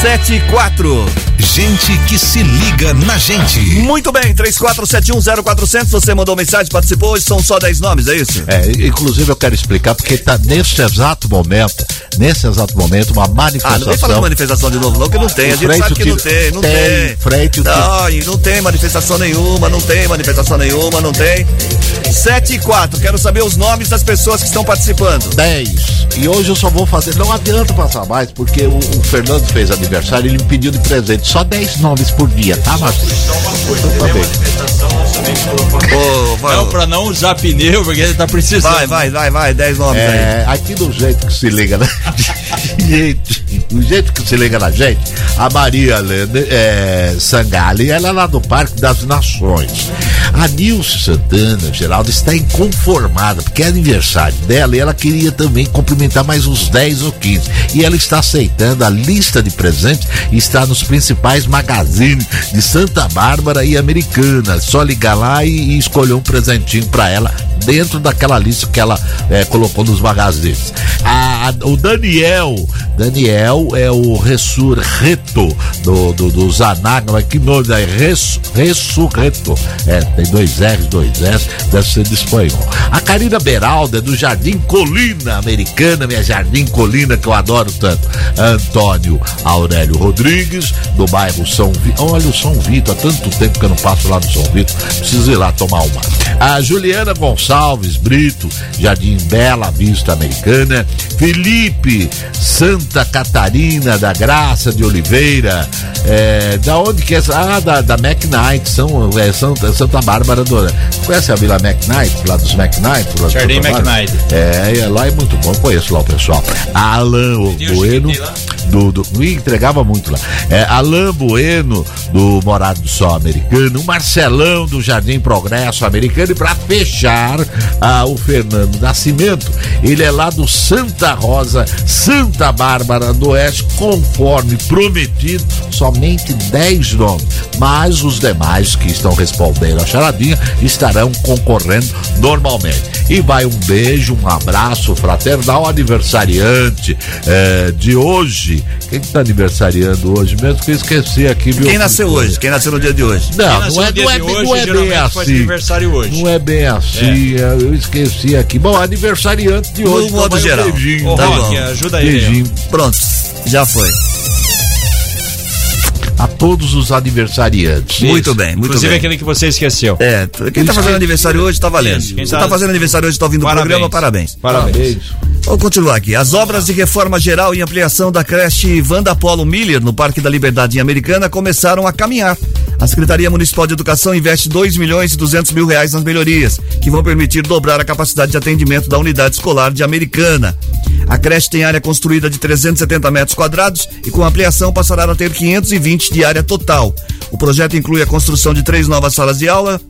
Speaker 2: 7 e 4.
Speaker 1: Gente que se liga na gente.
Speaker 2: Muito bem, 34710400. Você mandou mensagem, participou. Hoje são só 10 nomes, é isso?
Speaker 4: É, inclusive eu quero explicar porque está nesse exato momento, nesse exato momento, uma manifestação. Ah, não
Speaker 2: vem falar de manifestação de novo, não, que não tem. A gente sabe que não tem, não tem. tem.
Speaker 4: Frente
Speaker 2: não, não tem manifestação nenhuma, não tem manifestação nenhuma, não tem. 7 e 4, quero saber os nomes das pessoas que estão participando.
Speaker 4: 10. E hoje eu só vou fazer, não adianta passar mais, porque o, o Fernando fez aniversário aniversário, ele me pediu de presente só 10 nomes por dia, tá, Marcos? Então,
Speaker 3: oh, não, pra não usar pneu, porque ele tá precisando.
Speaker 2: Vai, vai, vai, vai, 10 nomes
Speaker 4: é, aí. Aqui do jeito que se liga, né? <laughs> gente, do jeito que se liga na gente, a Maria é, Sangali, ela é lá do Parque das Nações. A Nilce Santana, Geraldo, está inconformada, porque é aniversário dela e ela queria também cumprimentar mais uns 10 ou 15. E ela está aceitando a lista de presentes e está nos principais magazines de Santa Bárbara e Americana. Só ligar lá e, e escolher um presentinho para ela dentro daquela lista que ela é, colocou nos magazines. A, a, o Daniel Daniel é o ressurreto do, do, do mas que nome é Res, ressurreto. É, tem dois R's, dois S, deve ser de espanhol. A Karina Beralda é do Jardim Colina Americana, minha Jardim Colina que eu adoro tanto. Antônio Aurélio Rodrigues, do bairro São Vitor. Olha o São Vitor, há tanto tempo que eu não passo lá no São Vitor, preciso ir lá tomar uma. A Juliana Gonçalves Brito, Jardim Bela Vista Americana. Felipe Santa Catarina da Graça de Oliveira. É, da onde que é? Ah, da, da McKnight, São, é, Santa, Santa Bárbara do. Conhece a Vila McKnight, lá dos McKnight?
Speaker 3: Jardim McKnight.
Speaker 4: É, é, lá é muito bom, conheço lá o pessoal. Alan Bueno do, do me entregava muito lá. É, Alain Bueno, do Morado do Sol americano, o Marcelão do Jardim Progresso americano, e para fechar, ah, o Fernando Nascimento, ele é lá do Santa Rosa, Santa Bárbara do Oeste, conforme prometido, somente 10 nomes, mas os demais que estão respondendo a charadinha estarão concorrendo normalmente. E vai um beijo, um abraço fraternal aniversariante é, de hoje. Quem está aniversariando hoje mesmo? Que eu esqueci aqui,
Speaker 2: viu? Quem nasceu hoje? Quem nasceu no dia de hoje?
Speaker 4: Não, não é, não é, hoje, não é bem assim. Não é bem assim, é. eu esqueci aqui. Bom, aniversariante de hoje.
Speaker 2: No modo geral.
Speaker 4: beijinho.
Speaker 2: tá Rock, bom.
Speaker 3: ajuda aí.
Speaker 4: Beijinho.
Speaker 2: Pronto, já foi
Speaker 4: a todos os aniversariantes.
Speaker 2: Isso. Muito bem, muito
Speaker 3: Inclusive
Speaker 2: bem.
Speaker 3: aquele que você esqueceu.
Speaker 2: É, quem tá fazendo aniversário hoje tá valendo. Quem tá fazendo aniversário hoje tá ouvindo
Speaker 3: Parabéns.
Speaker 2: o programa, parabéns.
Speaker 3: Parabéns.
Speaker 2: Vamos continuar aqui. As obras de reforma geral e ampliação da creche Wanda Polo Miller no Parque da Liberdade em Americana começaram a caminhar. A Secretaria Municipal de Educação investe 2 milhões e 200 mil reais nas melhorias, que vão permitir dobrar a capacidade de atendimento da unidade escolar de Americana. A creche tem área construída de 370 metros quadrados e com ampliação passará a ter 520 de área total. O projeto inclui a construção de três novas salas de aula,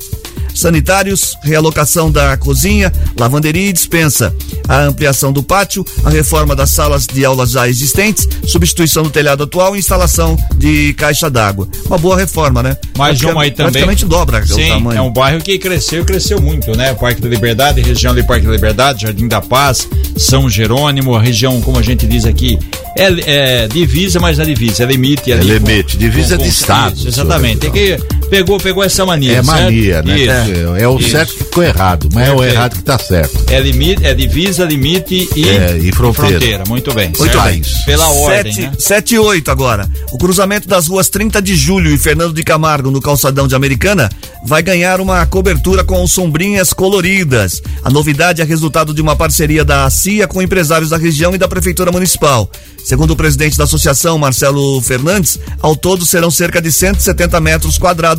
Speaker 2: sanitários, realocação da cozinha, lavanderia e dispensa, a ampliação do pátio, a reforma das salas de aulas já existentes, substituição do telhado atual e instalação de caixa d'água. Uma boa reforma, né?
Speaker 3: Mais uma aí também.
Speaker 2: Praticamente dobra
Speaker 3: Sim,
Speaker 2: o tamanho.
Speaker 3: é um bairro que cresceu, cresceu muito, né? Parque da Liberdade, região de Parque da Liberdade, Jardim da Paz, São Jerônimo, a região, como a gente diz aqui, é, é divisa, mas não é divisa, é limite.
Speaker 4: É limite, divisa de estado.
Speaker 3: Isso, exatamente. Tem que, pegou, pegou essa mania.
Speaker 4: É mania,
Speaker 3: certo?
Speaker 4: né?
Speaker 3: Isso.
Speaker 4: É, é o
Speaker 3: Isso.
Speaker 4: certo que ficou errado, mas é o
Speaker 3: Perfeito.
Speaker 4: errado que tá certo.
Speaker 3: É limite, é divisa, limite e,
Speaker 4: É, e fronteira.
Speaker 3: Muito bem.
Speaker 2: Muito bem.
Speaker 3: Pela ordem,
Speaker 2: Sete,
Speaker 3: né?
Speaker 2: sete e oito agora. O cruzamento das ruas 30 de Julho e Fernando de Camargo no calçadão de Americana vai ganhar uma cobertura com sombrinhas coloridas. A novidade é resultado de uma parceria da CIA com empresários da região e da Prefeitura Municipal. Segundo o presidente da associação, Marcelo Fernandes, ao todo serão cerca de 170 metros quadrados,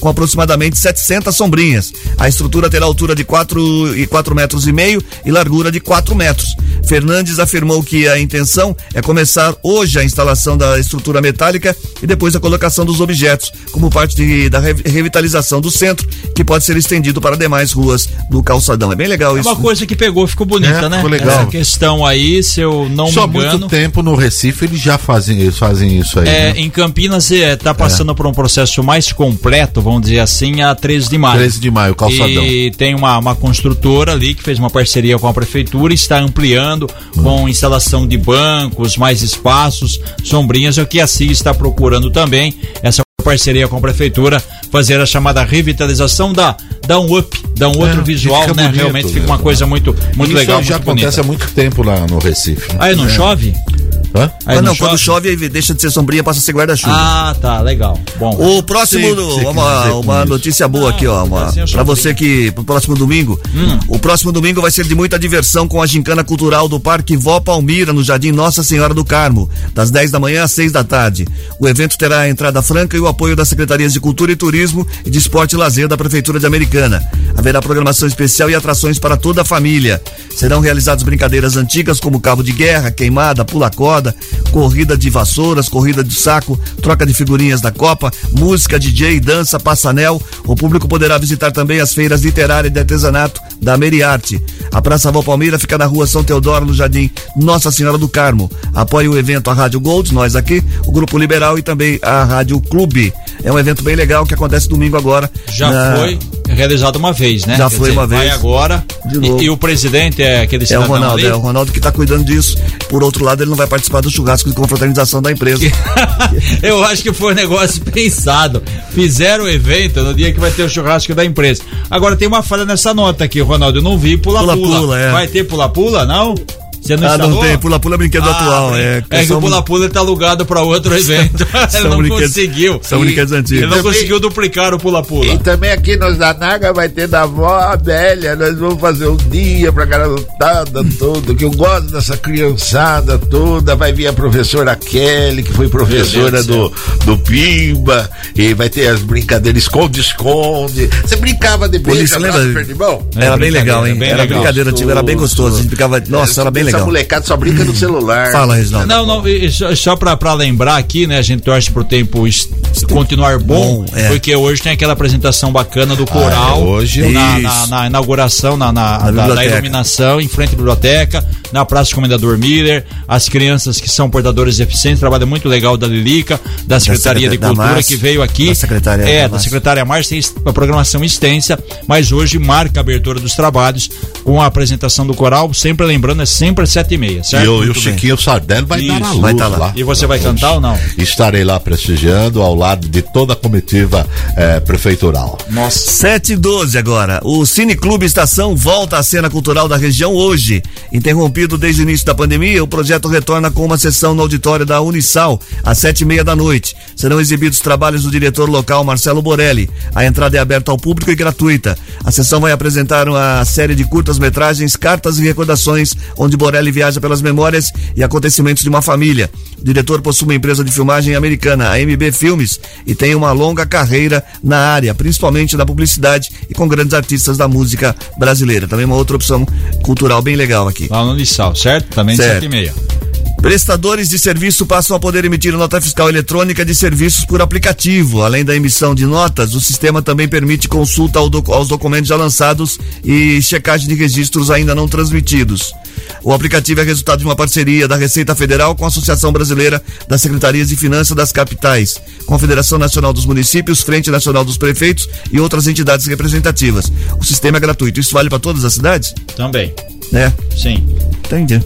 Speaker 2: com aproximadamente 700 sombrinhas. A estrutura terá altura de 4 e 4 metros e meio e largura de 4 metros. Fernandes afirmou que a intenção é começar hoje a instalação da estrutura metálica e depois a colocação dos objetos, como parte de- da re- revitalização do centro, que pode ser estendido para demais ruas do calçadão. É bem legal
Speaker 3: É
Speaker 2: isso.
Speaker 3: uma coisa que pegou, ficou bonita,
Speaker 4: É,
Speaker 3: né?
Speaker 4: ficou legal.
Speaker 3: Essa questão aí, se eu não
Speaker 4: Só
Speaker 3: me engano.
Speaker 4: muito tempo no Recife eles já fazem, eles fazem isso aí.
Speaker 3: É,
Speaker 4: né?
Speaker 3: em Campinas está passando por um processo mais completo, vamos dizer assim, a 13 de maio.
Speaker 4: 13 de maio, calçadão.
Speaker 3: E tem uma, uma construtora ali que fez uma parceria com a prefeitura e está ampliando
Speaker 4: Hum.
Speaker 3: com instalação de bancos, mais espaços, sombrinhas, é o que a CIA está procurando também, essa parceria com a prefeitura, fazer a chamada revitalização, dá, dá um up, dá um outro
Speaker 4: É,
Speaker 3: visual, né?
Speaker 4: bonito,
Speaker 3: Realmente fica
Speaker 4: né?
Speaker 3: uma coisa muito, muito
Speaker 4: Isso
Speaker 3: legal,
Speaker 4: já
Speaker 3: muito
Speaker 4: acontece
Speaker 3: bonita.
Speaker 4: há muito tempo lá no Recife.
Speaker 3: Aí não
Speaker 4: É.
Speaker 3: chove?
Speaker 4: Hã?
Speaker 3: Aí
Speaker 2: Ah,
Speaker 3: não
Speaker 2: não, quando chove, deixa de ser sombrinha, passa a ser guarda-chuva.
Speaker 3: Ah, tá, legal. Bom.
Speaker 2: O próximo,
Speaker 4: Sei
Speaker 2: uma, uma
Speaker 4: isso.
Speaker 2: notícia boa aqui, ó. Uma,
Speaker 3: assim
Speaker 2: pra você que, pro próximo domingo.
Speaker 3: Hum.
Speaker 2: O próximo domingo vai ser de muita diversão com a gincana cultural do Parque Vó Palmira, no Jardim Nossa Senhora do Carmo, das 10 da manhã às 6 da tarde. O evento terá a entrada franca e o apoio das Secretarias de Cultura e Turismo e de Esporte e Lazer da Prefeitura de Americana. Haverá programação especial e atrações para toda a família. Serão realizadas brincadeiras antigas como cabo de guerra, queimada, pula-corda, corrida de vassouras, corrida de saco, troca de figurinhas da Copa, música, DJ, dança, passanel. O público poderá visitar também as feiras literárias e de artesanato da Meriarte. A Praça Val Palmeira fica na rua São Teodoro, no Jardim Nossa Senhora do Carmo. Apoia o evento a Rádio Gold, nós aqui, o Grupo Liberal e também a Rádio Clube. É um evento bem legal que acontece domingo agora.
Speaker 3: Já
Speaker 2: na-
Speaker 3: foi. Realizado uma vez, né?
Speaker 2: Já Quer foi dizer, uma vez. Vai
Speaker 3: agora. De novo. E, e, o presidente é aquele
Speaker 2: É o Ronaldo, ali? é o Ronaldo que está cuidando disso. Por outro lado, ele não vai participar do churrasco de confraternização da empresa. <laughs>
Speaker 3: Eu acho que foi um negócio pensado. Fizeram o evento no dia que vai ter o churrasco da empresa. Agora tem uma falha nessa nota aqui, Ronaldo. Eu não vi pula-pula. É. Vai ter pula-pula, não?
Speaker 2: Você não ah, não tem. Pula-pula é brinquedo ah, atual. É,
Speaker 3: é que o pula-pula está alugado para outro <laughs> evento. <laughs> ele não conseguiu.
Speaker 2: São brinquedos antigos.
Speaker 3: Ele não também, conseguiu duplicar o pula-pula.
Speaker 4: E também aqui nos Danaga vai ter da avó Adélia. Nós vamos fazer um dia para garotada toda. Que eu gosto dessa criançada toda. Vai vir a professora Kelly, que foi professora do, do Pimba. E vai ter as brincadeiras esconde-esconde. Você brincava de
Speaker 2: beijo, lembra? Era bem legal, hein? Era brincadeira antiga, era bem gostoso. A gente ficava. Nossa, era bem legal.
Speaker 4: Essa molecada só brinca no celular.
Speaker 2: Fala, Reginaldo.
Speaker 3: Não, não, só, só pra, pra lembrar aqui, né? A gente torce pro tempo continuar bom, bom é. porque hoje tem aquela apresentação bacana do coral. Ah, é
Speaker 2: hoje
Speaker 3: na, na, na, inauguração, na, na, na da, iluminação, em frente à biblioteca, na Praça Comendador Miller. As crianças que são portadores de eficiência, trabalho muito legal da Lilica, da Secretaria da de Cultura, Márcia, que veio aqui. Da
Speaker 2: Secretaria
Speaker 3: É, da, da Secretária Márcia, tem uma programação extensa, mas hoje marca a abertura dos trabalhos com a apresentação do coral, sempre lembrando, é sempre às sete e meia, certo?
Speaker 4: E, o, e o Chiquinho Sardelli vai Isso. dar a luz vai estar lá. lá.
Speaker 3: E você vai cantar ou não?
Speaker 4: Estarei lá prestigiando ao lado de toda a comitiva eh, prefeitural.
Speaker 2: Nossa. 7 e 12 agora. O Cine Clube Estação volta à cena cultural da região hoje. Interrompido desde o início da pandemia, o projeto retorna com uma sessão no auditório da Unisal, às sete e meia da noite. Serão exibidos trabalhos do diretor local Marcelo Borelli. A entrada é aberta ao público e gratuita. A sessão vai apresentar uma série de curtas-metragens, cartas e recordações, onde Borelli viaja pelas memórias e acontecimentos de uma família. O diretor possui uma empresa de filmagem americana, a MB Filmes, e tem uma longa carreira na área, principalmente na publicidade e com grandes artistas da música brasileira. Também uma outra opção cultural bem legal aqui.
Speaker 3: Lá no Nissal, certo? Também certo. sete e meia.
Speaker 2: Prestadores de serviço passam a poder emitir nota fiscal eletrônica de serviços por aplicativo. Além da emissão de notas, o sistema também permite consulta aos documentos já lançados e checagem de registros ainda não transmitidos. O aplicativo é resultado de uma parceria da Receita Federal com a Associação Brasileira das Secretarias de Finanças das Capitais, Confederação Nacional dos Municípios, Frente Nacional dos Prefeitos e outras entidades representativas. O sistema é gratuito. Isso vale para todas as cidades?
Speaker 3: Também.
Speaker 2: É?
Speaker 3: Sim.
Speaker 2: Entendi.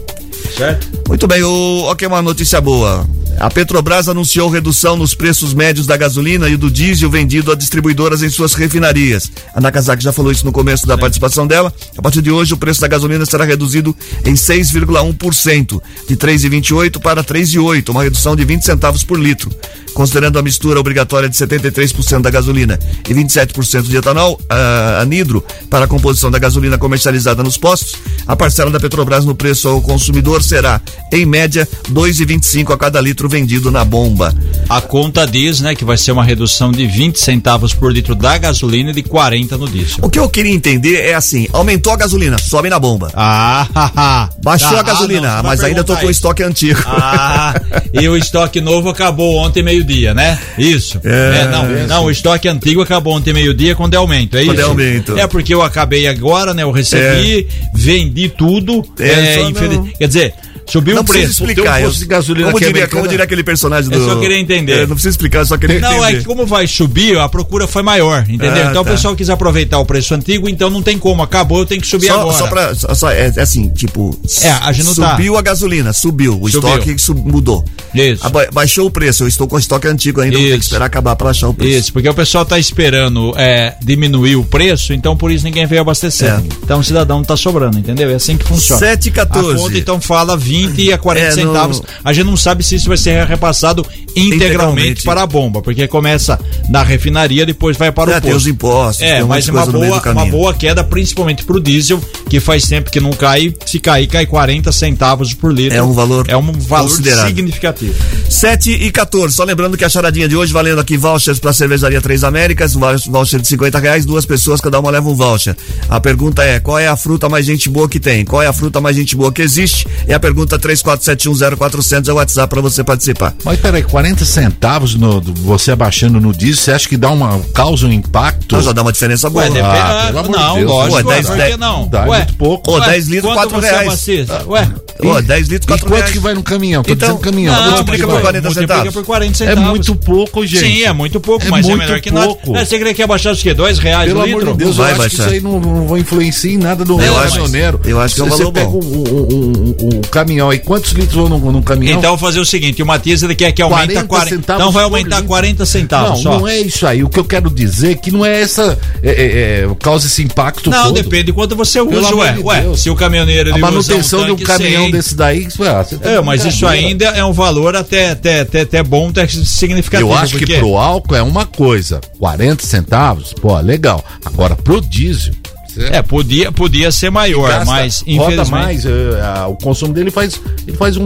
Speaker 3: Certo?
Speaker 2: Muito bem, o, ok, uma notícia boa. A Petrobras anunciou redução nos preços médios da gasolina e do diesel vendido a distribuidoras em suas refinarias. A Nakazaki já falou isso no começo da participação dela. A partir de hoje, o preço da gasolina será reduzido em 6,1%, de 3,28 para 3,8, uma redução de 20 centavos por litro. Considerando a mistura obrigatória de 73% da gasolina e 27% de etanol, a, anidro, para a composição da gasolina comercializada nos postos, a parcela da Petrobras no preço ao consumidor será, em média, 2,25 a cada litro vendido na bomba.
Speaker 3: A conta diz, né, que vai ser uma redução de 20 centavos por litro da gasolina e de 40 no diesel.
Speaker 2: O que eu queria entender é assim, aumentou a gasolina, sobe na bomba.
Speaker 3: Ah, <laughs>
Speaker 2: baixou ah, a gasolina, não, mas ainda tô com o estoque antigo.
Speaker 3: Ah, e o estoque novo acabou ontem meio-dia, né? Isso. É, é não, é, não, o estoque antigo acabou ontem meio-dia quando é aumento, é quando isso?
Speaker 2: é aumento.
Speaker 3: É porque eu acabei agora, né, eu recebi, é. vendi tudo, é, é infeliz... quer dizer, Subiu não o preço.
Speaker 2: explicar.
Speaker 3: Um
Speaker 2: posto de gasolina como, diria, como diria aquele personagem do.
Speaker 3: Eu só queria entender. É,
Speaker 2: não precisa explicar, só queria
Speaker 3: não,
Speaker 2: entender.
Speaker 3: Não, é que como vai subir, a procura foi maior, entendeu? Ah, então tá. o pessoal quis aproveitar o preço antigo, então não tem como. Acabou, eu tenho que subir
Speaker 2: só,
Speaker 3: agora.
Speaker 2: Só pra. Só, só é, é, assim, tipo.
Speaker 3: É, a gente
Speaker 2: tá. Subiu tá. a gasolina, subiu. O subiu. estoque sub, mudou.
Speaker 3: Isso.
Speaker 2: baixou o preço, eu estou com o estoque antigo ainda, vou ter que esperar acabar para achar o preço.
Speaker 3: Isso, porque o pessoal tá esperando é, diminuir o preço, então por isso ninguém veio abastecer. É. Então o cidadão não tá sobrando, entendeu? É assim que funciona.
Speaker 2: 7 e 14. A conta
Speaker 3: então fala 20 a 40 é, centavos. No... A gente não sabe se isso vai ser repassado integralmente, integralmente, para a bomba, porque começa na refinaria, depois vai para o é, posto. Tem
Speaker 2: os impostos.
Speaker 3: É, mas uma boa, uma boa queda, principalmente para o diesel, que faz tempo que não cai. Se cair, cai 40 centavos por litro.
Speaker 2: É um valor,
Speaker 3: é um valor significativo.
Speaker 2: 7 e 14. Só lembrando que a charadinha de hoje valendo aqui vouchers para cervejaria Três Américas, voucher de 50 reais, duas pessoas, cada uma leva um voucher. A pergunta é: qual é a fruta mais gente boa que tem? Qual é a fruta mais gente boa que existe? E a pergunta pergunta 34710400 é o WhatsApp para você participar.
Speaker 4: Mas peraí, 40 centavos no, você abaixando no diesel, você acha que dá uma causa um impacto?
Speaker 2: Mas dá uma diferença boa. Ué,
Speaker 3: depende, ah, pelo amor não, de Deus. lógico. Ué, 10, 10, não?
Speaker 2: Dá,
Speaker 3: ué,
Speaker 2: muito pouco. Ué, 10 litros, 4 reais.
Speaker 3: Ué,
Speaker 2: Pô, 10 litros, 4
Speaker 4: reais. quanto que vai no caminhão? Tô então, dizendo caminhão.
Speaker 3: Não, multiplica por 40 centavos. por 40 centavos.
Speaker 4: É muito pouco, gente.
Speaker 3: Sim, é muito pouco, é mas é melhor que nada. É, você queria que abaixasse o quê? 2 reais
Speaker 4: Pelo
Speaker 3: o litro?
Speaker 4: amor de Deus, vai eu acho que isso aí não, não vai influenciar em nada do
Speaker 2: eu caminhoneiro. Eu acho que é um valor bom.
Speaker 4: Você pega o, caminhão aí, quantos litros vão no, no caminhão?
Speaker 3: Então, vou fazer o seguinte, o Matias ele quer que aumente 40 40 Então vai aumentar 40 centavos
Speaker 4: Não, só. não é isso aí. O que eu quero dizer é que não é essa é, é, é, causa esse impacto
Speaker 3: Não, depende de quanto você usa, ué. Ué, se o caminhoneiro
Speaker 4: A manutenção de um caminhão desse daí,
Speaker 3: ah, É, mas isso ainda é um valor até, até, até, até bom, até significativo.
Speaker 4: Eu acho que pro álcool é uma coisa, 40 centavos, pô, legal. Agora pro diesel,
Speaker 3: é, podia, podia ser maior, gasta, mas
Speaker 4: infelizmente... mais, uh, o consumo dele faz, ele faz um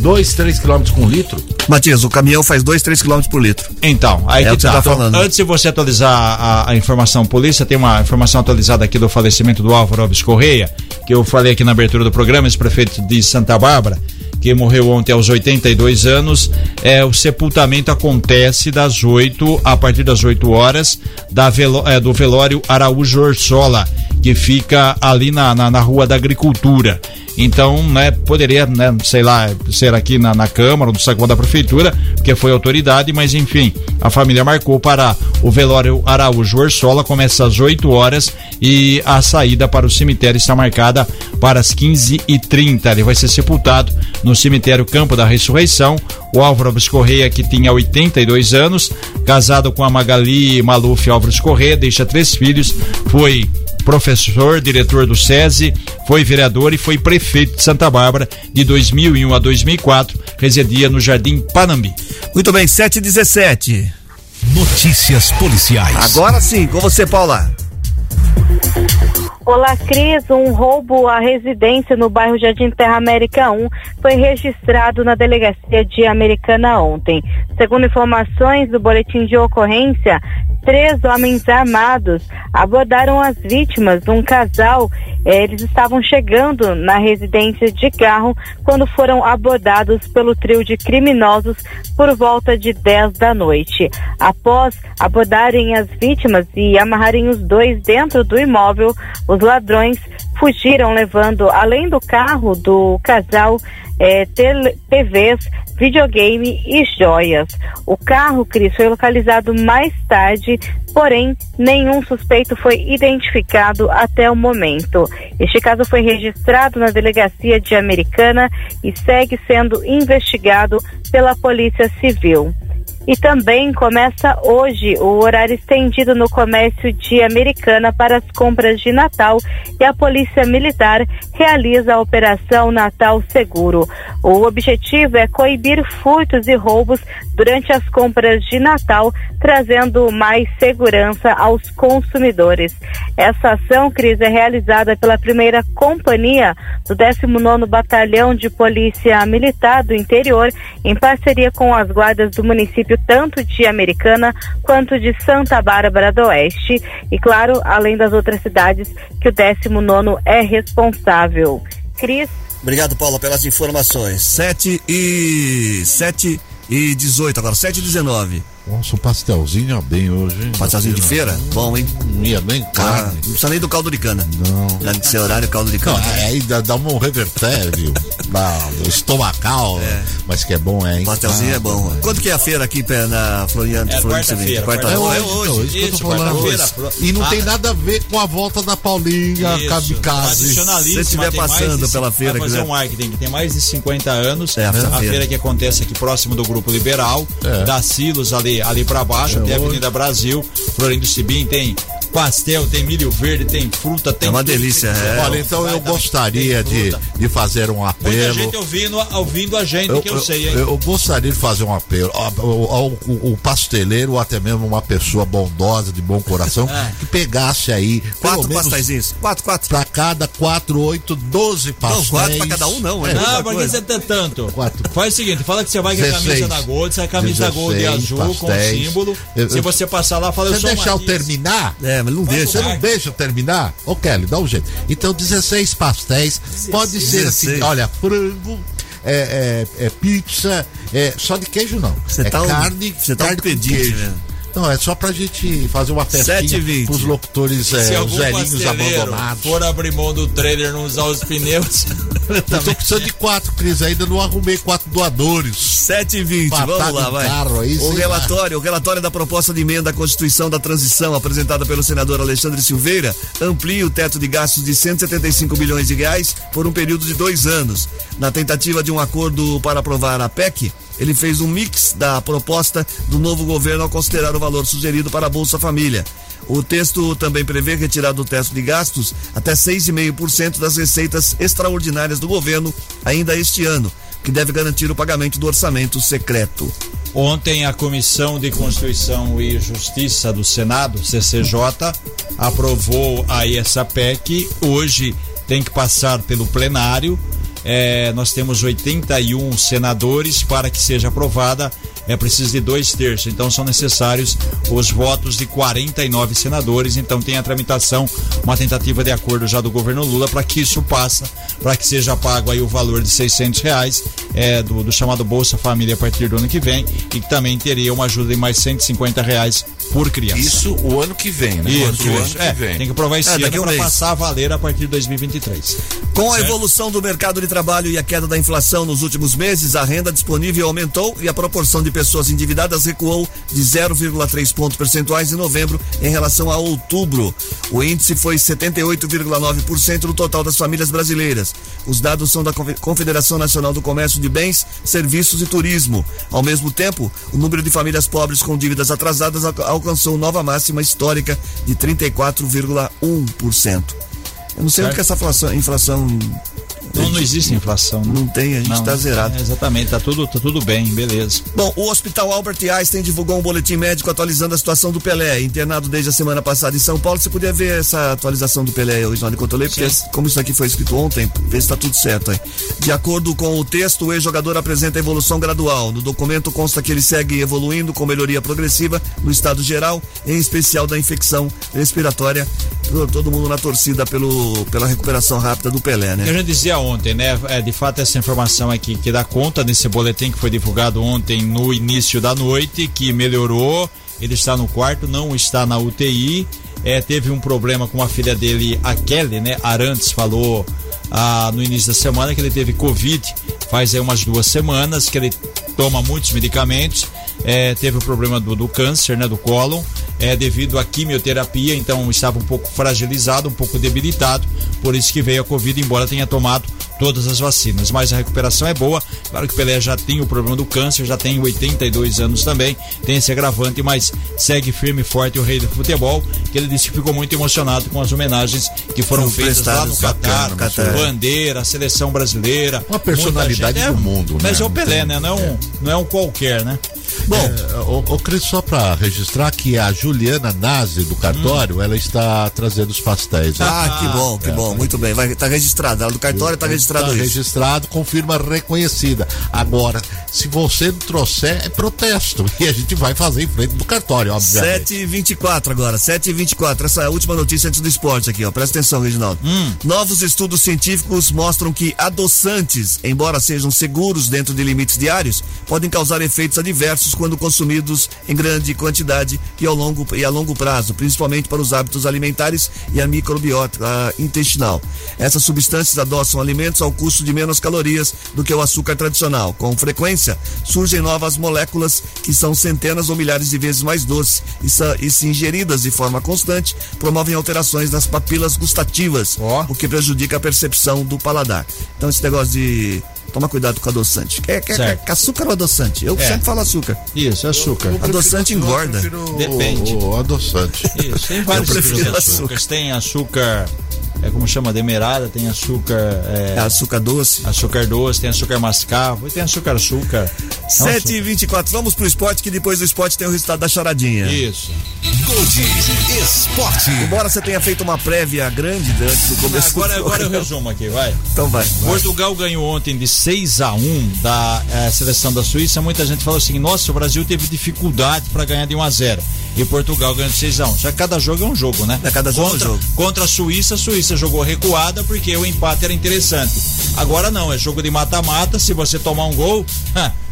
Speaker 4: 2, 3 um, um, é, km com litro.
Speaker 2: Matias, o caminhão faz 2, 3 km por litro.
Speaker 3: Então, aí é que, que tá. tá então, antes de você atualizar a, a, informação polícia, tem uma informação atualizada aqui do falecimento do Álvaro Alves Correia, que eu falei aqui na abertura do programa, esse prefeito de Santa Bárbara que morreu ontem aos 82 anos. É, o sepultamento acontece das 8, a partir das 8 horas, da velo, é, do velório Araújo Orsola, que fica ali na, na, na Rua da Agricultura. Então, né, poderia, né, sei lá, ser aqui na, na Câmara, no saguão da Prefeitura, porque foi autoridade, mas enfim, a família marcou para o velório Araújo Orsola, começa às 8 horas e a saída para o cemitério está marcada para as 15h30. Ele vai ser sepultado no cemitério Campo da Ressurreição. O Álvaro Alves Correia, que tinha 82 anos, casado com a Magali Maluf Álvares Correia, deixa três filhos, foi professor, diretor do SESI, foi vereador e foi prefeito de Santa Bárbara de 2001 a 2004, residia no Jardim Panambi.
Speaker 2: Muito bem, 717.
Speaker 1: Notícias policiais.
Speaker 2: Agora sim, com você, Paula.
Speaker 8: Olá, Cris. Um roubo à residência no bairro Jardim Terra América 1 foi registrado na delegacia de Americana ontem. Segundo informações do boletim de ocorrência, três homens armados abordaram as vítimas, um casal. Eh, eles estavam chegando na residência de carro quando foram abordados pelo trio de criminosos por volta de 10 da noite. Após abordarem as vítimas e amarrarem os dois dentro do imóvel, os ladrões fugiram levando, além do carro do casal, é, TVs, videogame e joias. O carro, Cris, foi localizado mais tarde, porém nenhum suspeito foi identificado até o momento. Este caso foi registrado na delegacia de Americana e segue sendo investigado pela Polícia Civil. E também começa hoje o horário estendido no comércio de Americana para as compras de Natal e a Polícia Militar realiza a Operação Natal Seguro. O objetivo é coibir furtos e roubos durante as compras de Natal, trazendo mais segurança aos consumidores. Essa ação, Cris, é realizada pela primeira companhia do 19º Batalhão de Polícia Militar do Interior, em parceria com as guardas do município tanto de Americana quanto de Santa Bárbara do Oeste. E, claro, além das outras cidades que o 19º é responsável. Cris.
Speaker 2: Obrigado, Paula, pelas informações. 7 e 7 e 18, agora 7 e 19.
Speaker 4: Nossa, o pastelzinho ia bem hoje, hein?
Speaker 2: Pastelzinho de feira? Bom, hein?
Speaker 4: Ia bem caro. Ah,
Speaker 2: não precisa nem do caldo de cana.
Speaker 4: Não.
Speaker 2: Já de ser horário, caldo de cana. Não,
Speaker 4: aí dá, dá um revertério <laughs> estomacal, é. mas que é bom, é, hein?
Speaker 2: Pastelzinho ah, é bom. bom. Quanto que é a feira aqui na Floriano?
Speaker 3: É quarta-feira.
Speaker 2: Quarta é
Speaker 4: hoje. É hoje. Então, isso, quarta-feira. E não ah. tem nada a ver com a volta da Paulinha, Kamikaze.
Speaker 2: Se você estiver passando pela feira.
Speaker 3: Vai fazer um marketing que tem mais de 50 anos. É, a, a feira que acontece aqui próximo do Grupo Liberal, é. da Silos ali, ali pra baixo, é até a Avenida Brasil. Florindo Sibim tem pastel, tem milho verde, tem fruta, tem.
Speaker 2: É uma delícia, é.
Speaker 4: Olha, então eu gostaria de, de fazer um apelo. Muita
Speaker 3: gente ouvindo, ouvindo a gente, eu, que eu, eu sei, hein?
Speaker 4: Eu, gostaria de fazer um apelo ao, ao, ao, pasteleiro ou até mesmo uma pessoa bondosa, de bom coração, <laughs> é. que pegasse aí.
Speaker 2: Quatro pastéis, quatro, quatro.
Speaker 4: Pra cada quatro, oito, doze pastéis. Não, quatro
Speaker 2: pra cada um, não. É,
Speaker 3: não, por que você tem tanto? Quatro. Faz o seguinte, fala que você vai com a camisa da Gold, sai a camisa 16 Gold e azul pastéis. com o símbolo. Eu, Se você passar lá, fala, eu
Speaker 4: sou deixar eu terminar?
Speaker 2: É, É, mas não deixa.
Speaker 4: Você não deixa terminar? Ô, Kelly, dá um jeito. Então, 16 pastéis. Pode ser assim, olha, frango, é, é, é, pizza, é, só de queijo não.
Speaker 2: Você
Speaker 4: é
Speaker 2: tá
Speaker 4: carne,
Speaker 2: um, você tá
Speaker 4: carne
Speaker 2: um pedinte, né?
Speaker 4: Não, é só pra gente fazer uma festinha pros locutores, é, os velhinhos abandonados.
Speaker 3: for abrir mão do trailer não usar os pneus. <laughs>
Speaker 4: Eu tô precisando de quatro, Cris, ainda não arrumei quatro doadores.
Speaker 2: 7 e 20 vamos lá, vai.
Speaker 4: Carro, aí,
Speaker 2: o relatório, o relatório da proposta de emenda à Constituição da Transição apresentada pelo senador Alexandre Silveira amplia o teto de gastos de 175 bilhões de reais por um período de dois anos. Na tentativa de um acordo para aprovar a PEC, ele fez um mix da proposta do novo governo ao considerar o valor sugerido para a Bolsa Família. O texto também prevê retirar do teto de gastos até 6,5% das receitas extraordinárias do governo ainda este ano, que deve garantir o pagamento do orçamento secreto.
Speaker 3: Ontem a Comissão de Constituição e Justiça do Senado, CCJ, aprovou aí essa PEC. Hoje tem que passar pelo plenário é, nós temos 81 senadores para que seja aprovada é preciso de dois terços. Então são necessários os votos de 49 senadores. Então tem a tramitação, uma tentativa de acordo já do governo Lula para que isso passe, para que seja pago aí o valor de 600 reais é, do, do chamado Bolsa Família a partir do ano que vem e que também teria uma ajuda de mais 150 reais por criança.
Speaker 4: Isso o ano que vem, né?
Speaker 3: Isso,
Speaker 4: o
Speaker 3: ano que é, vem. Tem que aprovar esse é, ano para passar a valer a partir de 2023.
Speaker 2: Com a evolução do mercado de trabalho e a queda da inflação nos últimos meses, a renda disponível aumentou e a proporção de pessoas endividadas recuou de 0,3 pontos percentuais em novembro em relação a outubro. O índice foi 78,9% do total das famílias brasileiras. Os dados são da Confederação Nacional do Comércio de Bens, Serviços e Turismo. Ao mesmo tempo, o número de famílias pobres com dívidas atrasadas alcançou nova máxima histórica de 34,1%. Eu não sei certo. o que essa inflação, inflação
Speaker 3: não, não existe inflação.
Speaker 2: Não, não tem, a gente está zerado.
Speaker 3: É, exatamente, tá tudo, tá tudo bem, beleza.
Speaker 2: Bom, o Hospital Albert Einstein divulgou um boletim médico atualizando a situação do Pelé, internado desde a semana passada em São Paulo. Você podia ver essa atualização do Pelé hoje na Controlei, porque Sim. como isso aqui foi escrito ontem, vê se está tudo certo aí. De acordo com o texto, o ex-jogador apresenta evolução gradual. No documento consta que ele segue evoluindo com melhoria progressiva no estado geral, em especial da infecção respiratória. Todo mundo na torcida pelo, pela recuperação rápida do Pelé, né?
Speaker 3: Eu já dizia ontem, né? É, de fato, essa informação aqui que dá conta desse boletim que foi divulgado ontem no início da noite, que melhorou. Ele está no quarto, não está na UTI. É, teve um problema com a filha dele, a Kelly, né? Arantes falou ah, no início da semana que ele teve Covid, faz aí umas duas semanas, que ele toma muitos medicamentos. É, teve o problema do, do câncer, né? Do cólon é, devido à quimioterapia, então estava um pouco fragilizado, um pouco debilitado, por isso que veio a Covid, embora tenha tomado todas as vacinas. Mas a recuperação é boa. Claro que Pelé já tem o problema do câncer, já tem 82 anos também, tem esse agravante, mas segue firme e forte o rei do futebol, que ele disse que ficou muito emocionado com as homenagens que foram feitas lá no Catar, bandeira, a seleção brasileira.
Speaker 4: Uma personalidade do mundo,
Speaker 3: Mas né? é o Pelé, né? Não é um, não é um qualquer, né?
Speaker 4: Bom, é, o, o Cris, só para registrar que a Juliana Nazi do cartório, hum. ela está trazendo os pastéis.
Speaker 2: Né? Ah, que bom, que é, bom, muito bem. Vai tá registrado, ela do cartório está registrado tá
Speaker 4: isso. registrado, confirma reconhecida. Agora, se você não trouxer, é protesto. <laughs> E a gente vai fazer em frente do cartório, obviamente.
Speaker 2: 7 e 24 agora, 7 e 24 Essa é a última notícia antes do esporte aqui, ó. Presta atenção, Reginaldo. Hum. Novos estudos científicos mostram que adoçantes, embora sejam seguros dentro de limites diários, podem causar efeitos adversos quando consumidos em grande quantidade e, ao longo, e a longo prazo, principalmente para os hábitos alimentares e a microbiota a intestinal. Essas substâncias adoçam alimentos ao custo de menos calorias do que o açúcar tradicional. Com frequência, surgem novas moléculas que são centenas ou milhares de vezes mais doces e, e se ingeridas de forma constante, promovem alterações nas papilas gustativas, oh. o que prejudica a percepção do paladar. Então, esse negócio de Toma cuidado com o adoçante. É, é, é açúcar ou adoçante? Eu é. sempre falo açúcar.
Speaker 3: Isso, açúcar.
Speaker 2: Eu, eu adoçante engorda.
Speaker 3: Depende.
Speaker 4: O, o, adoçante.
Speaker 3: Isso, tem vários tipos de açúcar. Tem açúcar é como chama, demerara, tem açúcar. É,
Speaker 2: é açúcar doce.
Speaker 3: Açúcar doce, tem açúcar mascavo e tem açúcar açúcar.
Speaker 2: 7 e 24 vamos pro esporte, que depois do esporte tem o resultado da charadinha.
Speaker 3: Isso.
Speaker 1: Gold Esporte.
Speaker 2: Embora você tenha feito uma prévia grande antes do começo
Speaker 3: Agora,
Speaker 2: do
Speaker 3: agora eu resumo aqui, vai.
Speaker 2: Então vai.
Speaker 3: Portugal ganhou ontem de 6 a 1 da é, seleção da Suíça. Muita gente falou assim: nossa, o Brasil teve dificuldade para ganhar de 1 a 0 e Portugal ganhou de 6x1. Só que cada jogo é um jogo, né?
Speaker 2: É cada jogo
Speaker 3: contra,
Speaker 2: é um jogo.
Speaker 3: Contra a Suíça, a Suíça jogou recuada porque o empate era interessante. Agora não, é jogo de mata-mata. Se você tomar um gol,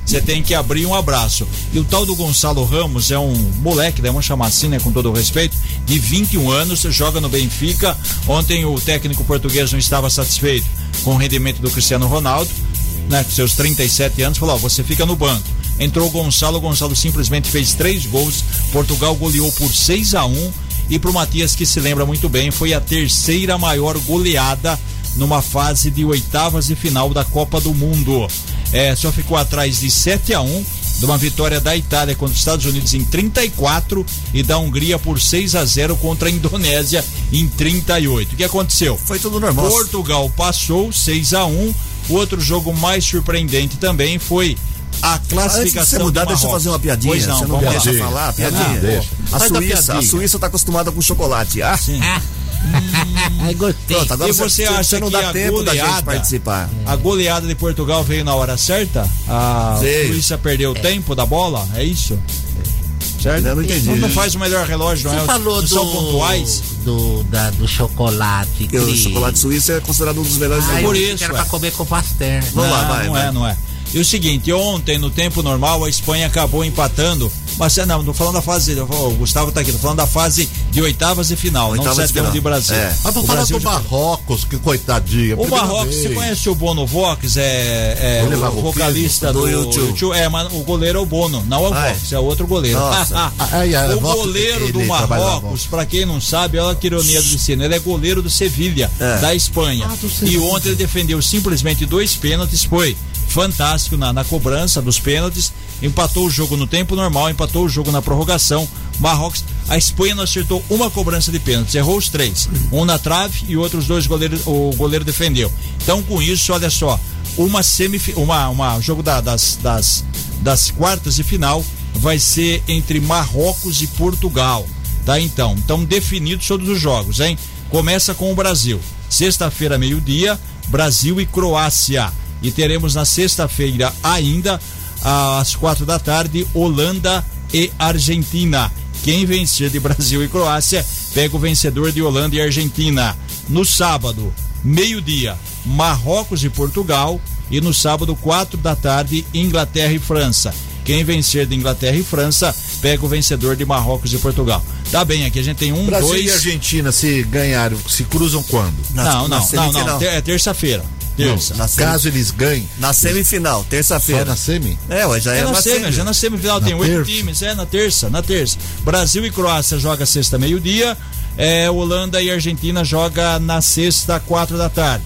Speaker 3: você tem que abrir um abraço. E o tal do Gonçalo Ramos é um moleque, né? vamos chamar assim, né? Com todo o respeito, de 21 anos, joga no Benfica. Ontem o técnico português não estava satisfeito com o rendimento do Cristiano Ronaldo, né? Com seus 37 anos, falou: ó, você fica no banco. Entrou o Gonçalo, o Gonçalo simplesmente fez três gols. Portugal goleou por 6 a 1 e pro Matias, que se lembra muito bem, foi a terceira maior goleada numa fase de oitavas e final da Copa do Mundo. É, só ficou atrás de 7 a 1 de uma vitória da Itália contra os Estados Unidos em 34 e da Hungria por 6 a 0 contra a Indonésia em 38. O que aconteceu?
Speaker 2: Foi tudo normal.
Speaker 3: Portugal passou 6 a 1. O outro jogo mais surpreendente também foi a classificação. Antes de
Speaker 2: você mudar, deixa eu fazer uma piadinha. Pois
Speaker 3: não,
Speaker 2: você não deixa falar? Piadinha.
Speaker 3: deixa.
Speaker 2: A Suíça, a Suíça está acostumada com chocolate. Ah,
Speaker 3: sim. <laughs>
Speaker 9: Ai, gostei.
Speaker 3: Pronto, agora e você, acha você não dá tempo goleada, da gente
Speaker 2: participar?
Speaker 3: A goleada de Portugal veio na hora certa? A veio. Suíça perdeu o é. tempo da bola? É isso? Certo?
Speaker 2: Eu não entendi.
Speaker 3: Não faz o melhor relógio,
Speaker 9: você
Speaker 3: não
Speaker 9: é? falou do,
Speaker 3: são pontuais?
Speaker 9: Do, da, do chocolate.
Speaker 2: o chocolate suíço é considerado um dos melhores.
Speaker 9: Ah, por isso. Era é. pra comer com pastel.
Speaker 3: Vamos lá, vai. Não vai. é, não é. E o seguinte, ontem, no tempo normal, a Espanha acabou empatando. Mas não, não falando da fase. O Gustavo tá aqui, tô falando da fase de oitavas e final, oitavas não sétimo de Brasil. É.
Speaker 4: Mas tô falando do Marrocos, que coitadinho.
Speaker 3: O Marrocos, vez. você conhece o Bono Vox? É, é o, vocalista do, do YouTube. É, mas o goleiro é o Bono, não é o ah, Vox, é. é outro goleiro. <laughs> o goleiro do Marrocos, pra quem não sabe, olha que ironia do destino. Ele é goleiro do Sevilha, é. da Espanha. Ah, e ontem ele defendeu simplesmente dois pênaltis, foi fantástico na, na cobrança dos pênaltis, empatou o jogo no tempo normal, empatou o jogo na prorrogação. Marrocos, a Espanha não acertou uma cobrança de pênaltis, errou os três, um na trave e outros dois goleiros, o goleiro defendeu. Então com isso, olha só, uma semif uma, uma jogo da, das, das, das quartas de final vai ser entre Marrocos e Portugal, tá? Então, então definidos todos os jogos, hein? Começa com o Brasil, sexta-feira meio-dia, Brasil e Croácia. E teremos na sexta-feira ainda, às quatro da tarde, Holanda e Argentina. Quem vencer de Brasil e Croácia pega o vencedor de Holanda e Argentina. No sábado, meio-dia, Marrocos e Portugal. E no sábado, quatro da tarde, Inglaterra e França. Quem vencer de Inglaterra e França pega o vencedor de Marrocos e Portugal. Tá bem, aqui a gente tem um,
Speaker 4: Brasil
Speaker 3: dois.
Speaker 4: e Argentina se ganharam, se cruzam quando?
Speaker 3: Na, não, não, não, não, É terça-feira.
Speaker 4: Terça. Não, caso eles ganhem.
Speaker 2: Na semifinal, terça-feira.
Speaker 4: na semi?
Speaker 3: É, ué, já é, é na, na semi, semi. Já na semifinal na tem oito times, é na terça, na terça. Brasil e Croácia joga sexta meio-dia. É, Holanda e Argentina joga na sexta, quatro da tarde.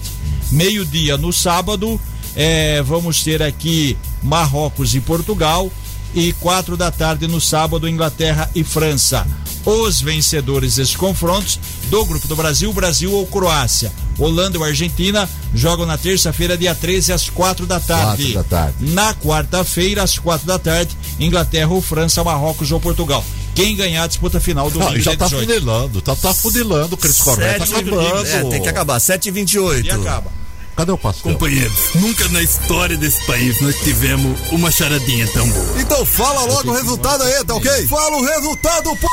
Speaker 3: Meio-dia no sábado, é, vamos ter aqui Marrocos e Portugal. E quatro da tarde no sábado, Inglaterra e França. Os vencedores desses confrontos do Grupo do Brasil, Brasil ou Croácia. Holanda ou Argentina jogam na terça-feira, dia 13, às quatro da tarde.
Speaker 4: Quatro da tarde.
Speaker 3: Na quarta-feira, às quatro da tarde, Inglaterra ou França, Marrocos ou Portugal. Quem ganhar a disputa final do
Speaker 4: Não, já tá funilando, tá, tá funilando, Cris Correia tá acabando.
Speaker 2: É, tem que acabar, 7 e 28
Speaker 3: E acaba.
Speaker 4: Cadê o pastel?
Speaker 6: Companheiros, nunca na história desse país nós tivemos uma charadinha tão boa.
Speaker 4: Então fala logo o resultado aí, tá ok? Fala o resultado, p...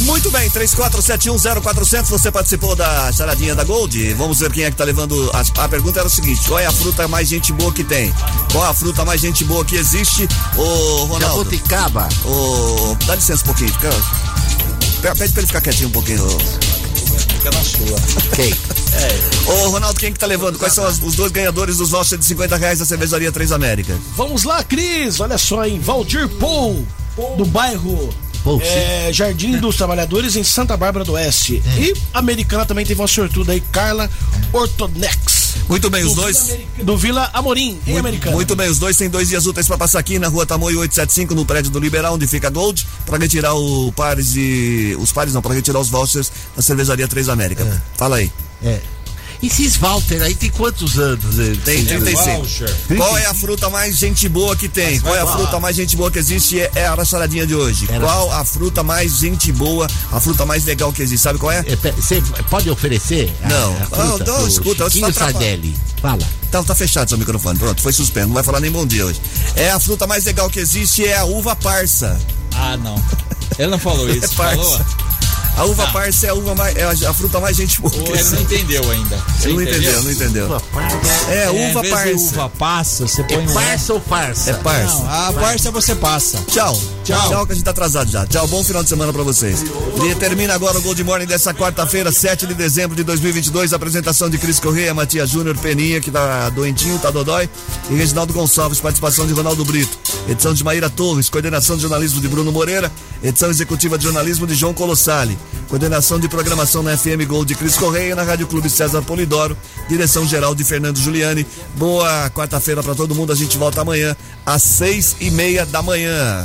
Speaker 2: Muito bem, 34710400, você participou da charadinha da Gold. Vamos ver quem é que tá levando. A, a, pergunta era o seguinte: qual é a fruta mais gente boa que tem? Qual a fruta mais gente boa que existe? Ô, Ronaldo.
Speaker 9: Jabuticaba.
Speaker 2: Ô, dá licença um pouquinho. Pede pra ele ficar quietinho um pouquinho.
Speaker 3: Fica na sua.
Speaker 2: Ok. É. Ô, Ronaldo, quem que tá levando? Quais são os dois ganhadores dos vouchers de 50 reais da cervejaria Três América?
Speaker 15: Vamos lá, Cris. Olha só, em Valdir Paul, do bairro é, Jardim dos Trabalhadores em Santa Bárbara do Oeste. É. E a americana também teve uma sortuda aí, Carla Ortonex.
Speaker 2: Muito bem, os dois.
Speaker 15: Vila, do Vila Amorim, em
Speaker 2: muito,
Speaker 15: Americana.
Speaker 2: Muito bem, os dois têm dois dias úteis para passar aqui na rua Tamoio 875, no prédio do Liberal, onde fica Gold, para retirar o pares de. Os pares não, para retirar os vouchers da cervejaria Três América. É. Fala aí.
Speaker 9: É. Esses Walter aí tem quantos anos? Ele?
Speaker 2: Tem 35. Qual é a fruta mais gente boa que tem? Qual é a fruta mais gente boa que existe? É, é a charadinha de hoje. Qual a fruta mais gente boa, a fruta mais legal que existe? Sabe qual é?
Speaker 9: Você pode oferecer?
Speaker 2: Não, a, a fruta, não, não escuta.
Speaker 9: Você tá Sardelli. Fala.
Speaker 2: Tá, tá fechado seu microfone. Pronto, foi suspenso. Não vai falar nem bom dia hoje. É a fruta mais legal que existe, é a uva parça.
Speaker 3: Ah, não. Ele não falou <laughs> isso, é falou?
Speaker 2: A uva ah. parça é a uva mais, é a, fruta mais gente boa.
Speaker 3: Ele não entendeu ainda.
Speaker 2: Você não entendeu, não entendeu. Uva É, uva é, parça.
Speaker 3: uva passa, você põe.
Speaker 4: É parça ou farsa?
Speaker 2: É parça. Não,
Speaker 3: a parça você passa.
Speaker 2: Tchau. Tchau. Tchau, que a gente tá atrasado já. Tchau, bom final de semana pra vocês. E termina agora o Gold Morning dessa quarta-feira, 7 de dezembro de 2022. Apresentação de Cris Correia, Matias Júnior, Peninha, que tá doentinho, tá dodói. E Reginaldo Gonçalves, participação de Ronaldo Brito. Edição de Maíra Torres, coordenação de jornalismo de Bruno Moreira. Edição executiva de jornalismo de João Colossali. Coordenação de programação na FM Gold de Cris Correia, na Rádio Clube César Polidoro, direção geral de Fernando Giuliani. Boa quarta-feira para todo mundo. A gente volta amanhã às seis e meia da manhã.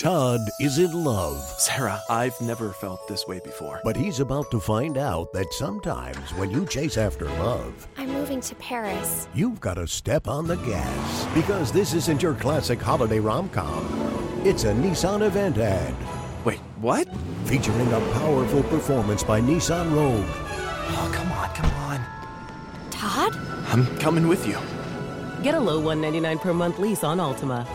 Speaker 16: Todd is in love.
Speaker 17: Sarah, I've never felt this way before.
Speaker 16: But he's about to find out that sometimes when you chase after love,
Speaker 18: I'm moving to Paris.
Speaker 16: You've got to step on the gas. Because this isn't your classic holiday rom com, it's a Nissan event ad.
Speaker 17: Wait, what?
Speaker 16: Featuring a powerful performance by Nissan Rogue.
Speaker 17: Oh, come on, come on.
Speaker 18: Todd?
Speaker 17: I'm coming with you.
Speaker 19: Get a low 199 per month lease on Altima.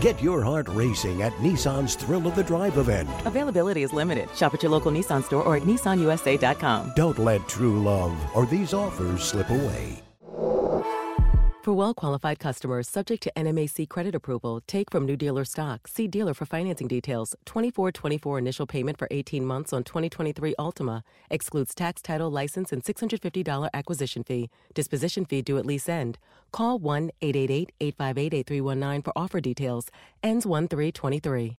Speaker 16: Get your heart racing at Nissan's Thrill of the Drive event.
Speaker 19: Availability is limited. Shop at your local Nissan store or at nissanusa.com.
Speaker 16: Don't let true love or these offers slip away.
Speaker 19: For well qualified customers subject to NMAC credit approval, take from new dealer stock. See dealer for financing details. 2424 initial payment for 18 months on 2023 Ultima. Excludes tax, title, license, and $650 acquisition fee. Disposition fee due at lease end. Call 1 888 858 8319 for offer details. Ends 1 323.